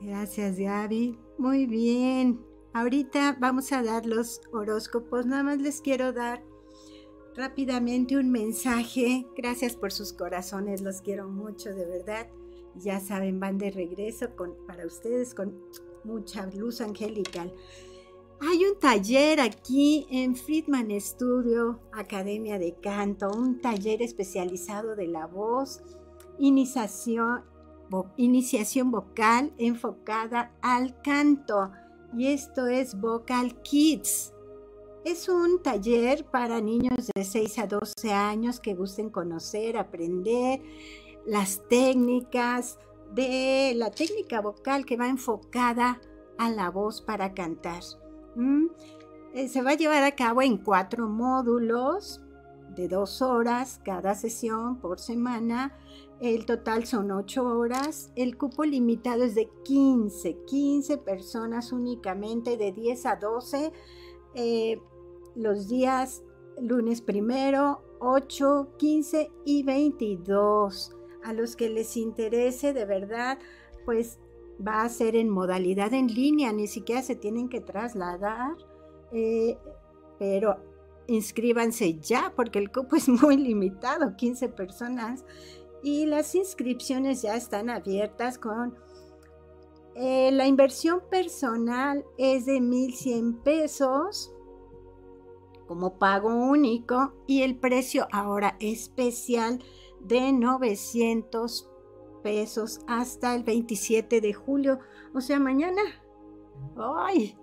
Gracias, Gaby. Muy bien. Ahorita vamos a dar los horóscopos. Nada más les quiero dar rápidamente un mensaje. Gracias por sus corazones, los quiero mucho, de verdad. Ya saben, van de regreso con, para ustedes con mucha luz angelical. Hay un taller aquí en Friedman Studio, Academia de Canto, un taller especializado de la voz, iniciación, iniciación vocal enfocada al canto. Y esto es Vocal Kids. Es un taller para niños de 6 a 12 años que gusten conocer, aprender las técnicas de la técnica vocal que va enfocada a la voz para cantar. ¿Mm? Eh, se va a llevar a cabo en cuatro módulos de dos horas cada sesión por semana. El total son ocho horas. El cupo limitado es de 15, 15 personas únicamente, de 10 a 12. Eh, los días lunes primero, 8, 15 y 22. A los que les interese de verdad, pues va a ser en modalidad en línea, ni siquiera se tienen que trasladar, eh, pero inscríbanse ya porque el cupo es muy limitado, 15 personas, y las inscripciones ya están abiertas con... Eh, la inversión personal es de 1.100 pesos como pago único y el precio ahora especial de 900 pesos hasta el 27 de julio, o sea, mañana. ¡Ay!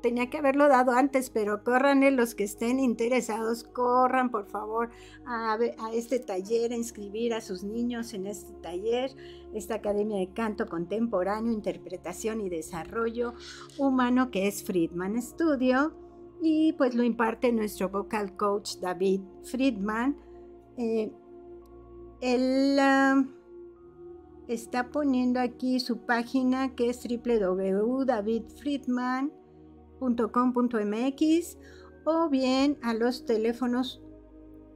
Tenía que haberlo dado antes, pero corran los que estén interesados, corran por favor a, a este taller, a inscribir a sus niños en este taller, esta Academia de Canto Contemporáneo, Interpretación y Desarrollo Humano que es Friedman Studio y pues lo imparte nuestro vocal coach David Friedman. Eh, él ah, está poniendo aquí su página que es www.davidfriedman.com.mx o bien a los teléfonos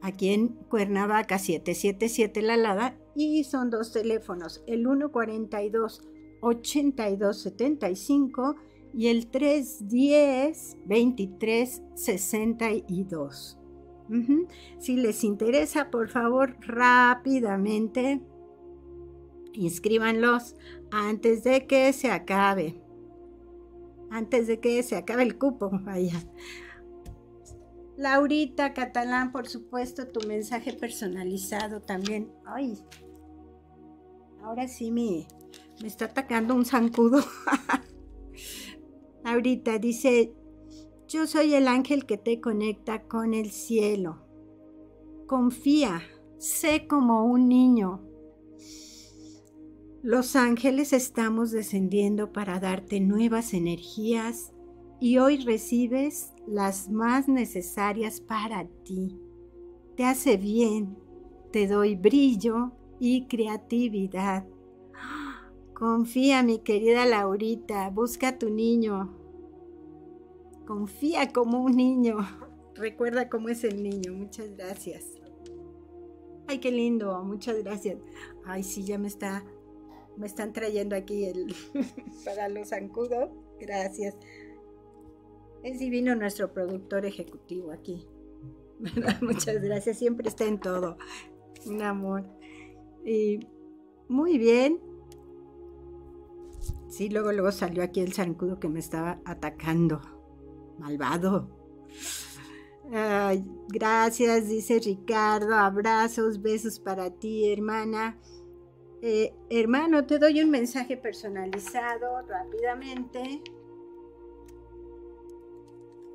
aquí en Cuernavaca 777 La Lada y son dos teléfonos, el 142 8275 y el 310 23 62. Si les interesa, por favor, rápidamente inscríbanlos antes de que se acabe. Antes de que se acabe el cupo, vaya. Laurita Catalán, por supuesto, tu mensaje personalizado también. Ay, ahora sí me, me está atacando un zancudo. Ahorita dice, yo soy el ángel que te conecta con el cielo. Confía, sé como un niño. Los ángeles estamos descendiendo para darte nuevas energías y hoy recibes las más necesarias para ti. Te hace bien, te doy brillo y creatividad. Confía, mi querida Laurita, busca a tu niño. Confía como un niño. Recuerda cómo es el niño. Muchas gracias. Ay, qué lindo. Muchas gracias. Ay, sí, ya me está me están trayendo aquí el para los zancudos. Gracias. Es divino nuestro productor ejecutivo aquí. Muchas gracias. Siempre está en todo. Un amor. Y muy bien. Sí, luego, luego salió aquí el zancudo que me estaba atacando. Malvado. gracias, dice Ricardo. Abrazos, besos para ti, hermana. Eh, hermano, te doy un mensaje personalizado rápidamente.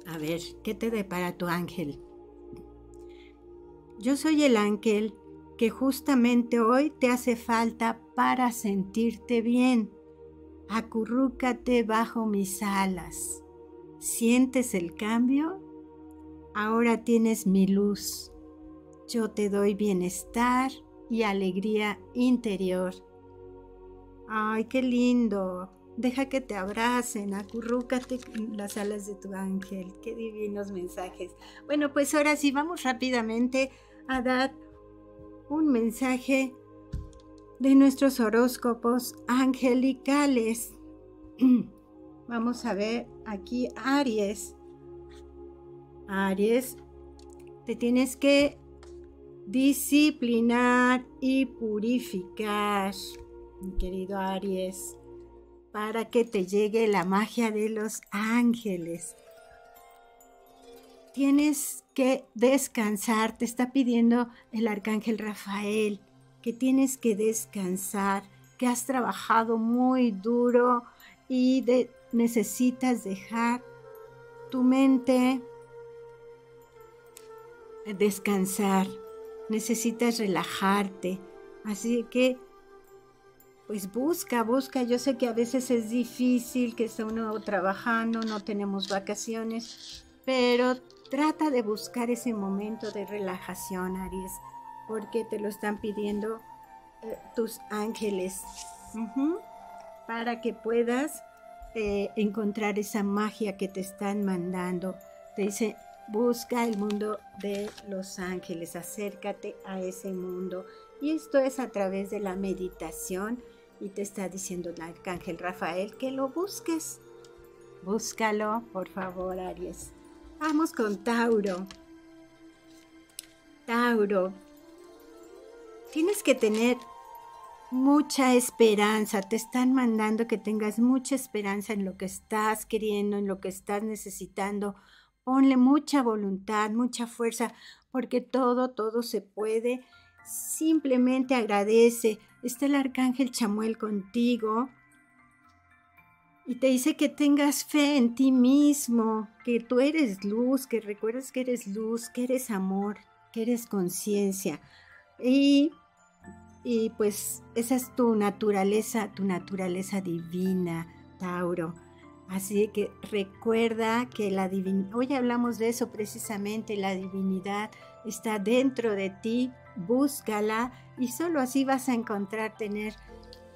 A ver, ¿qué te depara tu ángel? Yo soy el ángel que justamente hoy te hace falta para sentirte bien. Acurrúcate bajo mis alas. ¿Sientes el cambio? Ahora tienes mi luz. Yo te doy bienestar y alegría interior. Ay, qué lindo. Deja que te abracen, acurrúcate las alas de tu ángel. Qué divinos mensajes. Bueno, pues ahora sí, vamos rápidamente a dar un mensaje de nuestros horóscopos angelicales. Vamos a ver aquí Aries. Aries, te tienes que disciplinar y purificar, mi querido Aries, para que te llegue la magia de los ángeles. Tienes que descansar, te está pidiendo el arcángel Rafael que tienes que descansar, que has trabajado muy duro y necesitas dejar tu mente descansar, necesitas relajarte. Así que, pues busca, busca. Yo sé que a veces es difícil, que está uno trabajando, no tenemos vacaciones, pero trata de buscar ese momento de relajación, Aries, porque te lo están pidiendo eh, tus ángeles, para que puedas eh, encontrar esa magia que te están mandando. Te dice, busca el mundo de los ángeles, acércate a ese mundo. Y esto es a través de la meditación y te está diciendo el arcángel Rafael que lo busques. Búscalo, por favor, Aries. Vamos con Tauro. Tauro, tienes que tener mucha esperanza. Te están mandando que tengas mucha esperanza en lo que estás queriendo, en lo que estás necesitando. Ponle mucha voluntad, mucha fuerza, porque todo, todo se puede. Simplemente agradece. Está el arcángel Chamuel contigo. Y te dice que tengas fe en ti mismo, que tú eres luz, que recuerdes que eres luz, que eres amor, que eres conciencia. Y y pues esa es tu naturaleza, tu naturaleza divina, Tauro. Así que recuerda que la divinidad, hoy hablamos de eso precisamente, la divinidad está dentro de ti, búscala y solo así vas a encontrar tener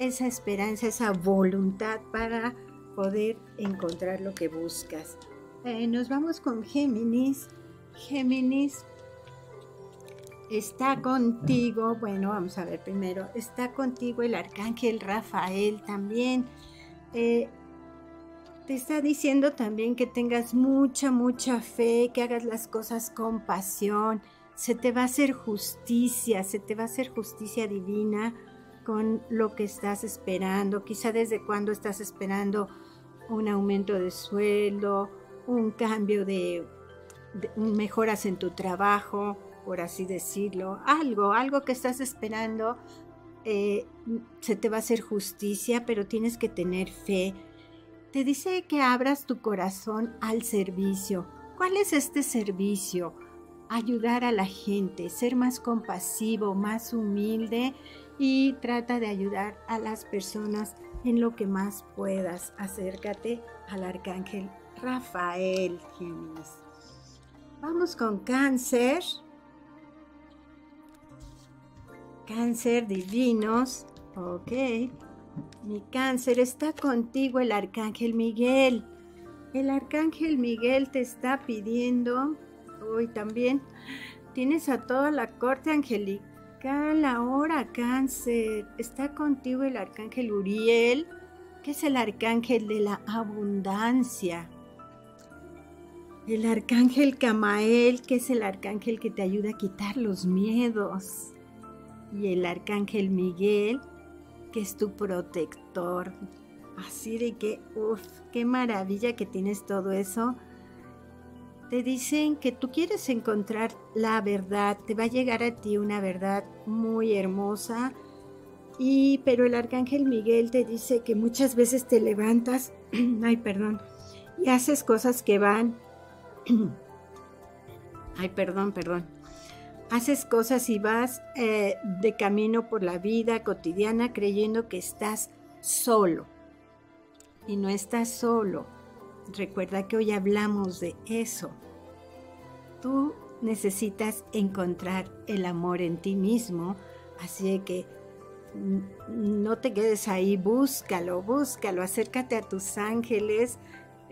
esa esperanza, esa voluntad para poder encontrar lo que buscas. Eh, nos vamos con Géminis. Géminis, está contigo, bueno, vamos a ver primero, está contigo el arcángel Rafael también. Eh, te está diciendo también que tengas mucha, mucha fe, que hagas las cosas con pasión. Se te va a hacer justicia, se te va a hacer justicia divina con lo que estás esperando. Quizá desde cuando estás esperando un aumento de sueldo, un cambio de, mejoras en tu trabajo, por así decirlo, algo, algo que estás esperando, eh, se te va a hacer justicia, pero tienes que tener fe. Te dice que abras tu corazón al servicio. ¿Cuál es este servicio? Ayudar a la gente, ser más compasivo, más humilde y trata de ayudar a las personas en lo que más puedas. Acércate al arcángel Rafael Géminis. Vamos con cáncer. Cáncer divinos. Ok. Mi cáncer está contigo el arcángel Miguel. El arcángel Miguel te está pidiendo, hoy también, tienes a toda la corte angelical ahora, cáncer. Está contigo el arcángel Uriel, que es el arcángel de la abundancia. El arcángel Camael, que es el arcángel que te ayuda a quitar los miedos y el arcángel Miguel, que es tu protector. Así de que, uff, qué maravilla que tienes todo eso. Te dicen que tú quieres encontrar la verdad, te va a llegar a ti una verdad muy hermosa. Y pero el arcángel Miguel te dice que muchas veces te levantas, ay, perdón, y haces cosas que van ay, perdón, perdón haces cosas y vas eh, de camino por la vida cotidiana creyendo que estás solo. Y no estás solo. Recuerda que hoy hablamos de eso. Tú necesitas encontrar el amor en ti mismo, así que no te quedes ahí, búscalo, búscalo, acércate a tus ángeles,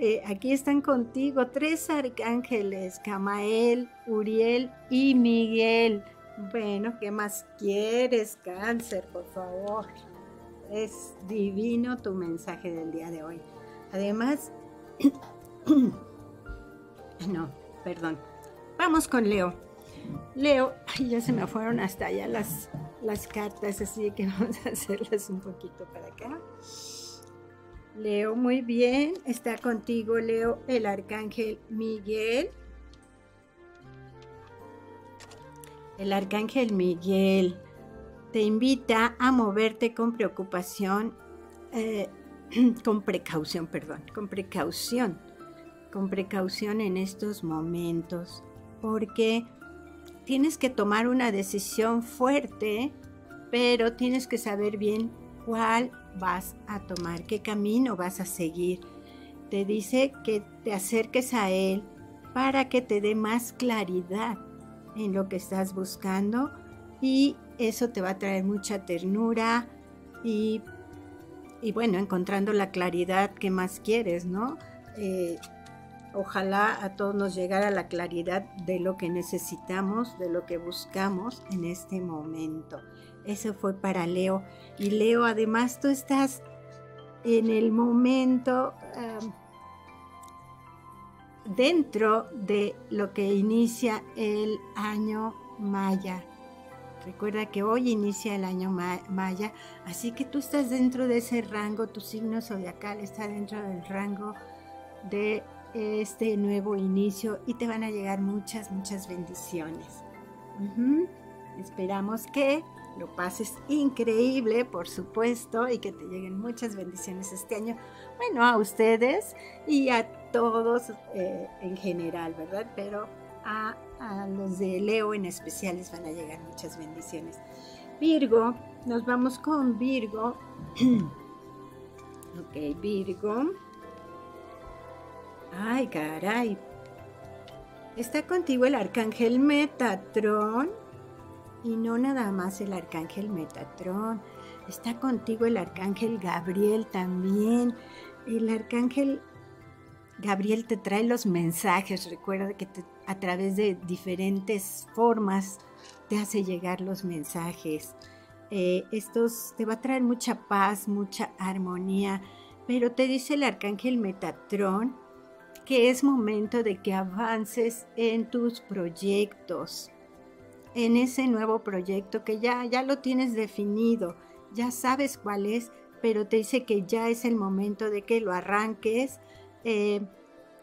eh, aquí están contigo tres arcángeles, Camael, Uriel y Miguel. Bueno, ¿qué más quieres, cáncer, por favor? Es divino tu mensaje del día de hoy. Además, no, perdón. Vamos con Leo. Leo, ya se me fueron hasta allá las, las cartas, así que vamos a hacerlas un poquito para acá. Leo, muy bien. Está contigo, Leo, el arcángel Miguel. El arcángel Miguel te invita a moverte con preocupación, eh, con precaución, perdón, con precaución, con precaución en estos momentos, porque tienes que tomar una decisión fuerte, pero tienes que saber bien cuál vas a tomar, qué camino vas a seguir. Te dice que te acerques a Él para que te dé más claridad en lo que estás buscando y eso te va a traer mucha ternura y, bueno, encontrando la claridad que más quieres, ¿no? Eh, ojalá a todos nos llegara la claridad de lo que necesitamos, de lo que buscamos en este momento. Eso fue para Leo. Y Leo, además tú estás en el momento dentro de lo que inicia el año maya. Recuerda que hoy inicia el año maya, así que tú estás dentro de ese rango, tu signo zodiacal está dentro del rango de este nuevo inicio y te van a llegar muchas, muchas bendiciones. Esperamos que lo pases increíble, por supuesto, y que te lleguen muchas bendiciones este año. Bueno, a ustedes y a todos eh, en general, ¿verdad? Pero a, los de Leo en especial les van a llegar muchas bendiciones. Virgo, nos vamos con Virgo. ok, Virgo. Ay, caray. Está contigo el arcángel Metatron y no nada más el arcángel Metatron, está contigo el arcángel Gabriel también. El arcángel Gabriel te trae los mensajes, recuerda que a través de diferentes formas te hace llegar los mensajes. Eh, estos te va a traer mucha paz, mucha armonía, pero te dice el arcángel Metatron que es momento de que avances en tus proyectos, en ese nuevo proyecto que ya, ya lo tienes definido, ya sabes cuál es, pero te dice que ya es el momento de que lo arranques, eh,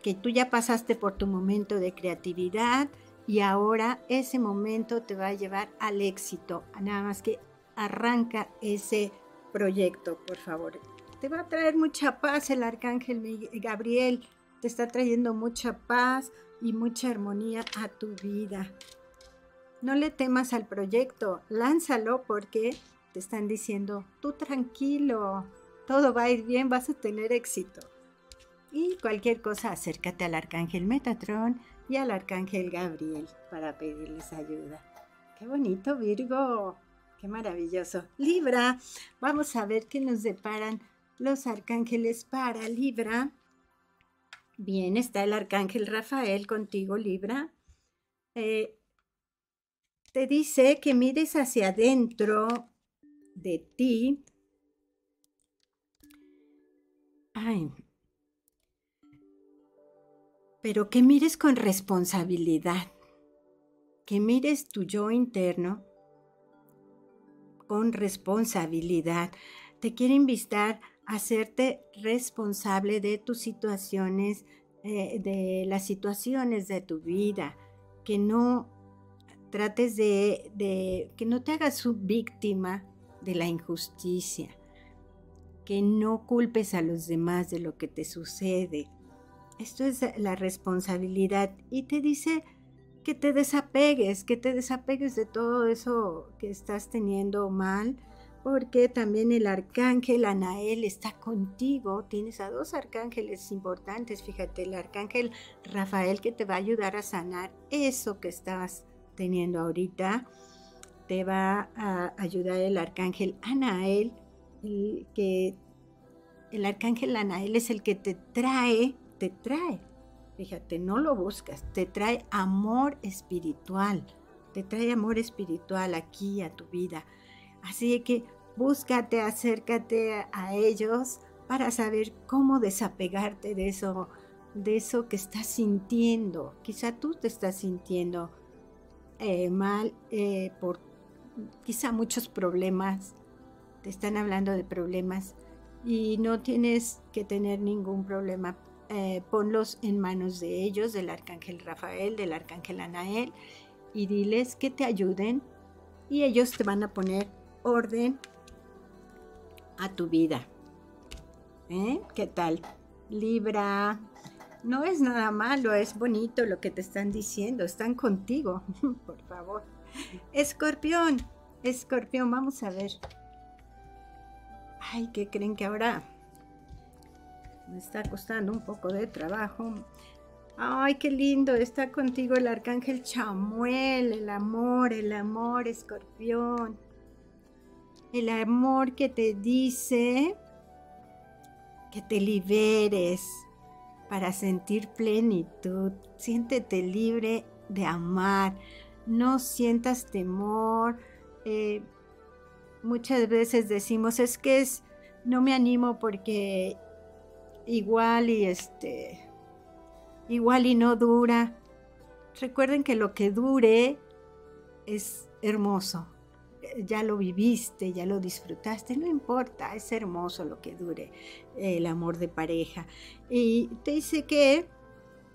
que tú ya pasaste por tu momento de creatividad y ahora ese momento te va a llevar al éxito. Nada más que arranca ese proyecto, por favor. Te va a traer mucha paz el arcángel Gabriel, te está trayendo mucha paz y mucha armonía a tu vida. No le temas al proyecto, lánzalo porque te están diciendo, tú tranquilo, todo va a ir bien, vas a tener éxito. Y cualquier cosa, acércate al arcángel Metatron y al arcángel Gabriel para pedirles ayuda. Qué bonito, Virgo. Qué maravilloso. Libra, vamos a ver qué nos deparan los arcángeles para Libra. Bien, está el arcángel Rafael contigo, Libra. Eh, te dice que mires hacia adentro de ti. Ay. Pero que mires con responsabilidad. Que mires tu yo interno con responsabilidad. Te quiere invitar a hacerte responsable de tus situaciones, eh, de las situaciones de tu vida, que no trates de, que no te hagas su víctima de la injusticia, que no culpes a los demás de lo que te sucede. Esto es la responsabilidad y te dice que te desapegues, que te desapegues de todo eso que estás teniendo mal, porque también el arcángel Anael está contigo. Tienes a dos arcángeles importantes, fíjate, el arcángel Rafael que te va a ayudar a sanar eso que estás teniendo ahorita. Te va a ayudar el arcángel Anael, el que el arcángel Anael es el que te trae, te trae. Fíjate, no lo buscas, te trae amor espiritual, te trae amor espiritual aquí a tu vida. Así que búscate, acércate a ellos para saber cómo desapegarte de eso, de eso que estás sintiendo. Quizá tú te estás sintiendo eh, mal eh, por quizá muchos problemas, te están hablando de problemas y no tienes que tener ningún problema. Eh, ponlos en manos de ellos, del arcángel Rafael, del arcángel Anael, y diles que te ayuden y ellos te van a poner orden a tu vida. ¿Eh? ¿Qué tal? Libra. No es nada malo, es bonito lo que te están diciendo, están contigo, por favor. Escorpión, escorpión, vamos a ver. Ay, ¿qué creen que ahora me está costando un poco de trabajo? Ay, qué lindo, está contigo el arcángel Chamuel, el amor, el amor, escorpión. El amor que te dice que te liberes para sentir plenitud. Siéntete libre de amar. No sientas temor. Eh, muchas veces decimos, es que es, no me animo porque igual y este, igual y no dura. Recuerden que lo que dure es hermoso. Ya lo viviste, ya lo disfrutaste, no importa, es hermoso lo que dure el amor de pareja. Y te dice que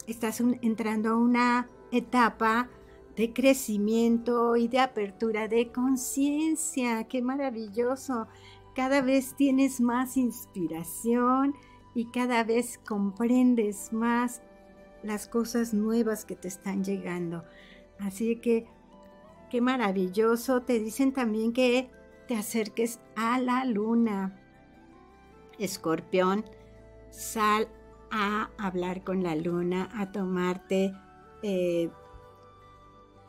estás entrando a una etapa de crecimiento y de apertura de conciencia. Qué maravilloso. Cada vez tienes más inspiración y cada vez comprendes más las cosas nuevas que te están llegando. Así que qué maravilloso. Te dicen también que te acerques a la luna. Escorpión, sal a hablar con la luna, a tomarte eh,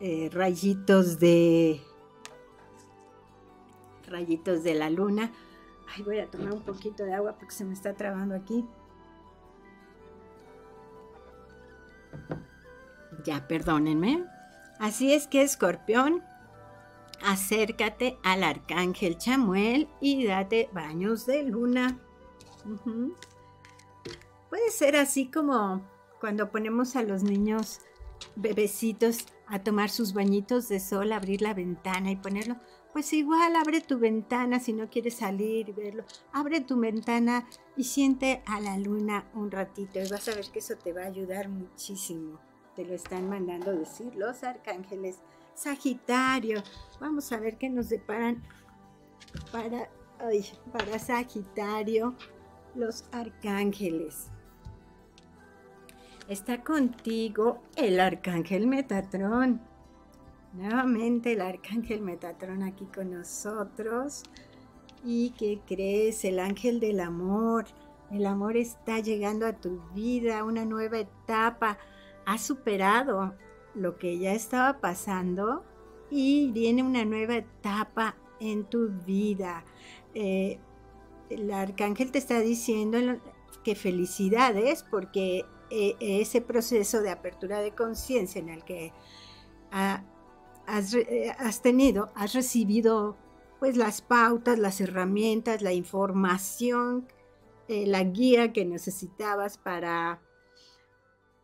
eh, rayitos de rayitos de la luna. Ay, voy a tomar un poquito de agua porque se me está trabando aquí. Ya, perdónenme. Así es que, escorpión, acércate al arcángel Chamuel y date baños de luna. Puede ser así como cuando ponemos a los niños bebecitos a tomar sus bañitos de sol, abrir la ventana y ponerlo. Pues igual abre tu ventana si no quieres salir y verlo. Abre tu ventana y siente a la luna un ratito y vas a ver que eso te va a ayudar muchísimo. Te lo están mandando decir los arcángeles. Sagitario, vamos a ver qué nos deparan para, para Sagitario los arcángeles. Está contigo el arcángel Metatrón. Nuevamente el arcángel Metatrón aquí con nosotros. ¿Y qué crees? El ángel del amor. El amor está llegando a tu vida, una nueva etapa. Has superado lo que ya estaba pasando y viene una nueva etapa en tu vida. Eh, el arcángel te está diciendo que felicidades porque e, ese proceso de apertura de conciencia en el que eh, has, tenido, has recibido pues las pautas, las herramientas, la información, eh, la guía que necesitabas para,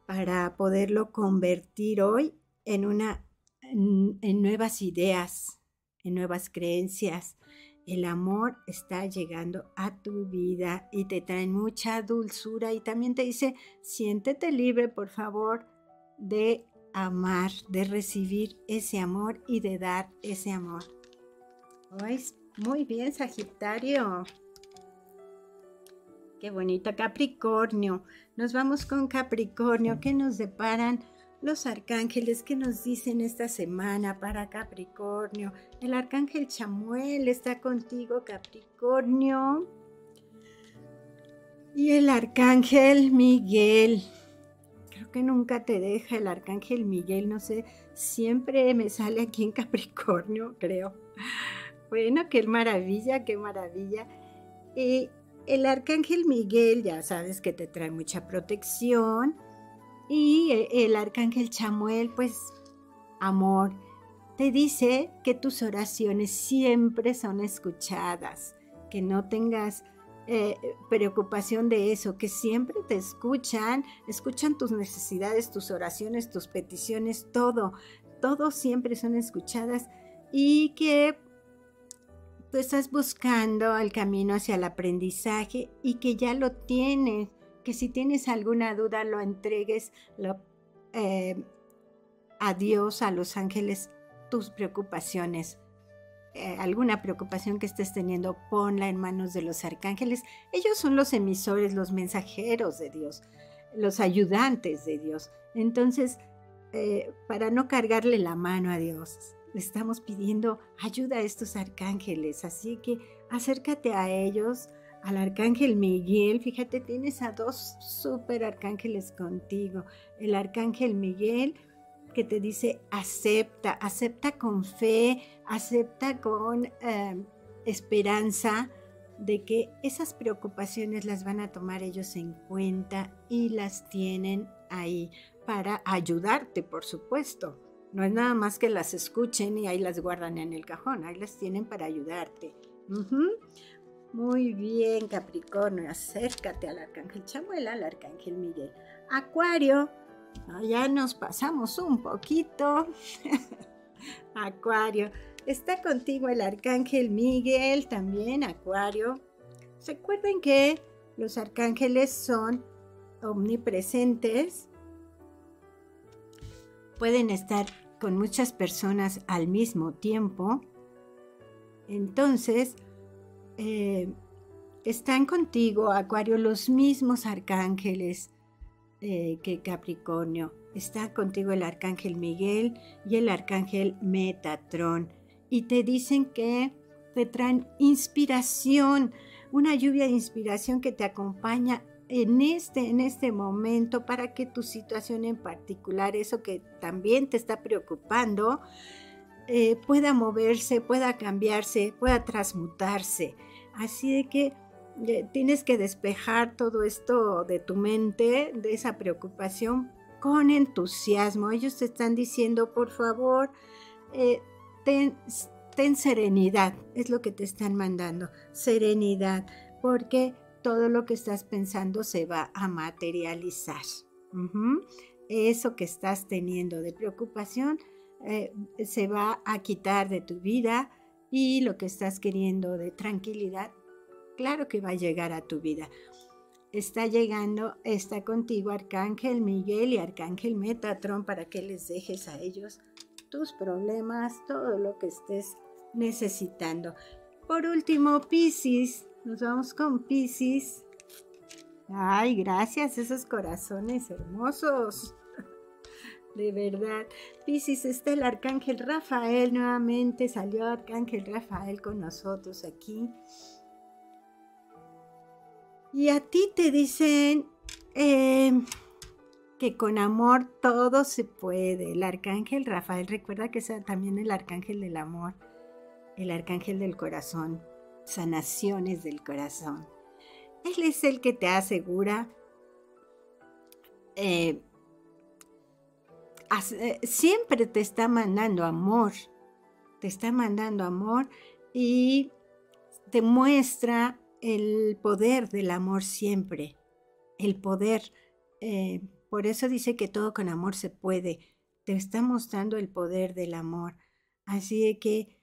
para poderlo convertir hoy en, una, en nuevas ideas, en nuevas creencias, el amor está llegando a tu vida y te trae mucha dulzura y también te dice, siéntete libre, por favor, de amar, de recibir ese amor y de dar ese amor. muy bien, Sagitario. Qué bonito, Capricornio. Nos vamos con Capricornio. ¿Qué nos deparan los arcángeles que nos dicen esta semana para Capricornio. El arcángel Chamuel está contigo, Capricornio. Y el arcángel Miguel. Creo que nunca te deja el arcángel Miguel, no sé, siempre me sale aquí en Capricornio, creo. Bueno, qué maravilla, qué maravilla. Y el arcángel Miguel, ya sabes que te trae mucha protección, y e, el arcángel Chamuel, pues, amor, te dice que tus oraciones siempre son escuchadas, que no tengas eh, preocupación de eso, que siempre te escuchan, escuchan tus necesidades, tus oraciones, tus peticiones, todo. todos siempre son escuchadas y que tú estás buscando el camino hacia el aprendizaje y que ya lo tienes, que si tienes alguna duda lo entregues eh, a Dios, a los ángeles, tus preocupaciones. Eh, alguna preocupación que estés teniendo, ponla en manos de los arcángeles. Ellos son los emisores, los mensajeros de Dios, los ayudantes de Dios. Entonces, eh, para no cargarle la mano a Dios, le estamos pidiendo ayuda a estos arcángeles. Así que acércate a ellos, al arcángel Miguel. Fíjate, tienes a dos super arcángeles contigo. El arcángel Miguel que te dice acepta, acepta con fe, acepta con em, esperanza de que esas preocupaciones las van a tomar ellos en cuenta y las tienen ahí para ayudarte, por supuesto. No es nada más que las escuchen y ahí las guardan en el cajón, ahí las tienen para ayudarte. Muy bien, Capricornio, acércate al Arcángel Chamuel, al Arcángel Miguel. Acuario, ya nos pasamos un poquito. Acuario, está contigo el Arcángel Miguel, también Acuario. Recuerden que los arcángeles son omnipresentes, pueden estar con muchas personas al mismo tiempo. Entonces, eh, están contigo, Acuario, los mismos arcángeles eh, que Capricornio. Está contigo el arcángel Miguel y el arcángel Metatrón. Y te dicen que te traen inspiración, una lluvia de inspiración que te acompaña en este, en este momento para que tu situación en particular, eso que también te está preocupando, eh, pueda moverse, pueda cambiarse, pueda transmutarse. Así de que eh, tienes que despejar todo esto de tu mente, de esa preocupación, con entusiasmo. Ellos te están diciendo, por favor, eh, ten, ten serenidad, es lo que te están mandando, serenidad, porque todo lo que estás pensando se va a materializar. Eso que estás teniendo de preocupación eh, se va a quitar de tu vida y lo que estás queriendo de tranquilidad, claro que va a llegar a tu vida. Está llegando, está contigo Arcángel Miguel y Arcángel Metatron para que les dejes a ellos tus problemas, todo lo que estés necesitando. Por último, Piscis, nos vamos con Pisces. Ay, gracias, esos corazones hermosos. De verdad. Pisces está el arcángel Rafael nuevamente. Salió arcángel Rafael con nosotros aquí. Y a ti te dicen em, que con amor todo se puede. El arcángel Rafael, recuerda que es también el arcángel del amor, el arcángel del corazón sanaciones del corazón. Él es el que te asegura eh, eh, siempre te está mandando amor, te está mandando amor y te muestra el poder del amor siempre, el poder. Eh, por eso dice que todo con amor se puede. Te está mostrando el poder del amor. Así que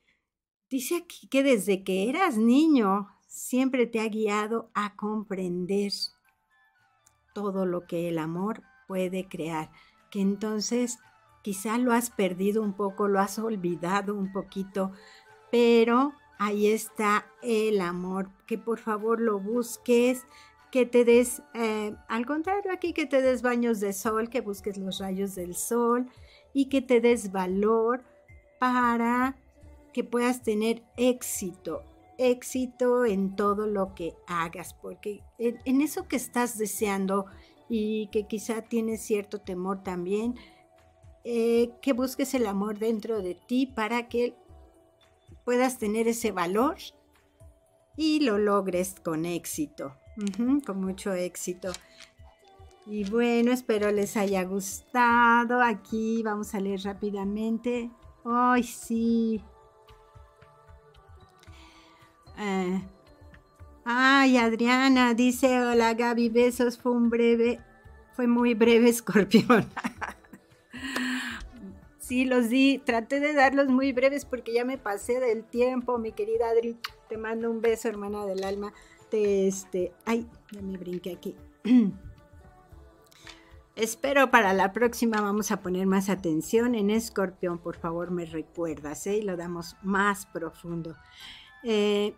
Dice aquí que desde que eras niño siempre te ha guiado a comprender todo lo que el amor puede crear, que entonces quizá lo has perdido un poco, lo has olvidado un poquito, pero ahí está el amor, que por favor lo busques, que te des, eh, al contrario aquí, que te des baños de sol, que busques los rayos del sol y que te des valor para que puedas tener éxito, éxito en todo lo que hagas, porque en, eso que estás deseando y que quizá tienes cierto temor también, eh, que busques el amor dentro de ti para que puedas tener ese valor y lo logres con éxito, con mucho éxito. Y bueno, espero les haya gustado. Aquí vamos a leer rápidamente. Ay, sí. Eh, ay, Adriana dice, hola Gaby, besos, fue un breve, fue muy breve escorpión. sí, los di. Traté de darlos muy breves porque ya me pasé del tiempo, mi querida Adri. Te mando un beso, hermana del alma. Te, este, ay, ya me brinqué aquí. Espero para la próxima vamos a poner más atención en escorpión, por favor me recuerdas, ¿eh? y lo damos más profundo. Eh,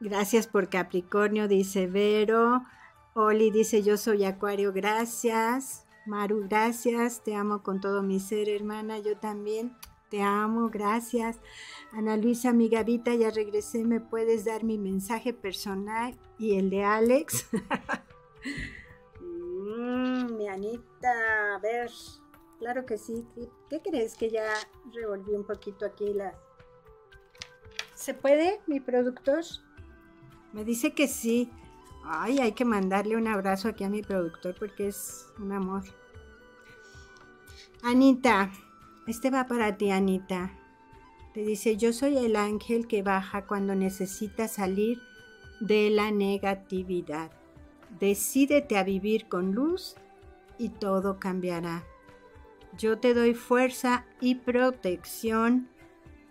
gracias por Capricornio, dice Vero. Oli dice yo soy Acuario, gracias. Maru, gracias, te amo con todo mi ser, hermana, yo también. Te amo, gracias. Ana Luisa, mi gavita, ya regresé. ¿Me puedes dar mi mensaje personal y el de Alex? Mm, mi Anita, a ver. Claro que sí. ¿Qué crees que ya revolví un poquito aquí las... ¿Se puede, mi productor? Me dice que sí. Ay, hay que mandarle un abrazo aquí a mi productor porque es un amor. Anita, este va para ti, Anita. Te dice, yo soy el ángel que baja cuando necesita salir de la negatividad. Decídete a vivir con luz y todo cambiará. Yo te doy fuerza y protección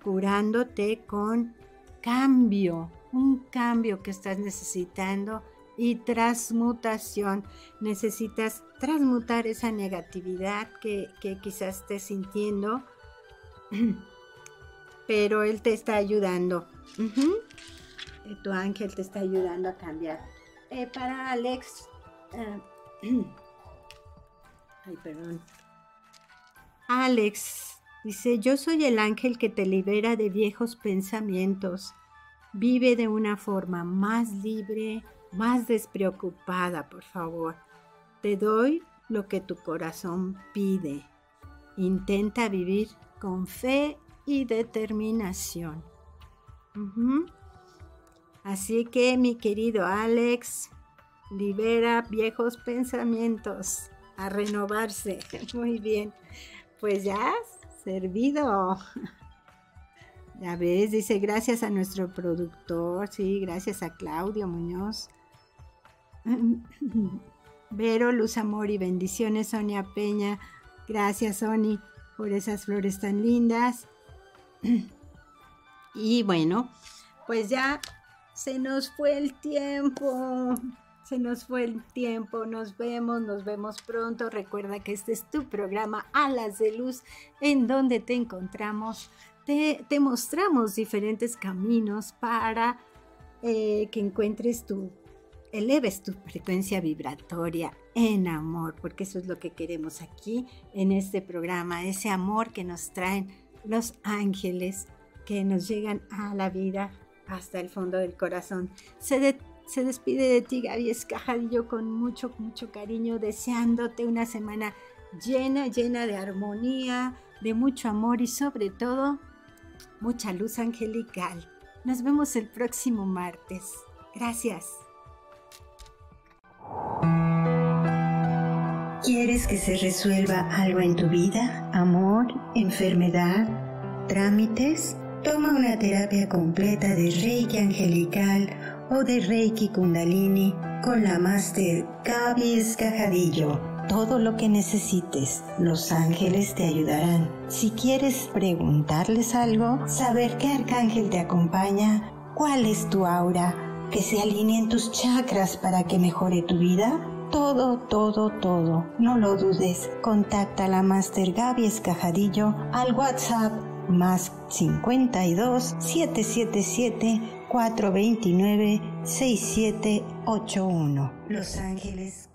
curándote con cambio, un cambio que estás necesitando y transmutación. Necesitas transmutar esa negatividad que, quizás estés sintiendo, pero Él te está ayudando. Tu ángel te está ayudando a cambiar. Eh, para Alex, eh, ay, perdón. Alex dice, yo soy el ángel que te libera de viejos pensamientos. Vive de una forma más libre, más despreocupada, por favor. Te doy lo que tu corazón pide. Intenta vivir con fe y determinación. Así que mi querido Alex, libera viejos pensamientos a renovarse. Muy bien. Pues ya, servido. Ya ves, dice gracias a nuestro productor, sí, gracias a Claudio Muñoz. Vero, luz, amor y bendiciones, Sonia Peña. Gracias, Sony, por esas flores tan lindas. Y bueno, pues ya se nos fue el tiempo. Se nos fue el tiempo. Nos vemos, nos vemos pronto. Recuerda que este es tu programa Alas de Luz, en donde te encontramos. Te, mostramos diferentes caminos para eh, que encuentres tu eleves tu frecuencia vibratoria en amor, porque eso es lo que queremos aquí en este programa, ese amor que nos traen los ángeles que nos llegan a la vida hasta el fondo del corazón. Se, se despide de ti, Gaby Escajadillo, con mucho, mucho cariño, deseándote una semana llena, llena de armonía, de mucho amor y sobre todo mucha luz angelical. Nos vemos el próximo martes. Gracias. ¿Quieres que se resuelva algo en tu vida? ¿Amor? ¿Enfermedad? ¿Trámites? Toma una terapia completa de Reiki Angelical o de Reiki Kundalini con la Master Gaby Escajadillo. Todo lo que necesites, los ángeles te ayudarán. Si quieres preguntarles algo, saber qué arcángel te acompaña, cuál es tu aura, que se alineen tus chakras para que mejore tu vida? Todo, todo, todo. No lo dudes. Contacta a la Master Gaby Escajadillo al WhatsApp más 52 777 429 6781. Los Ángeles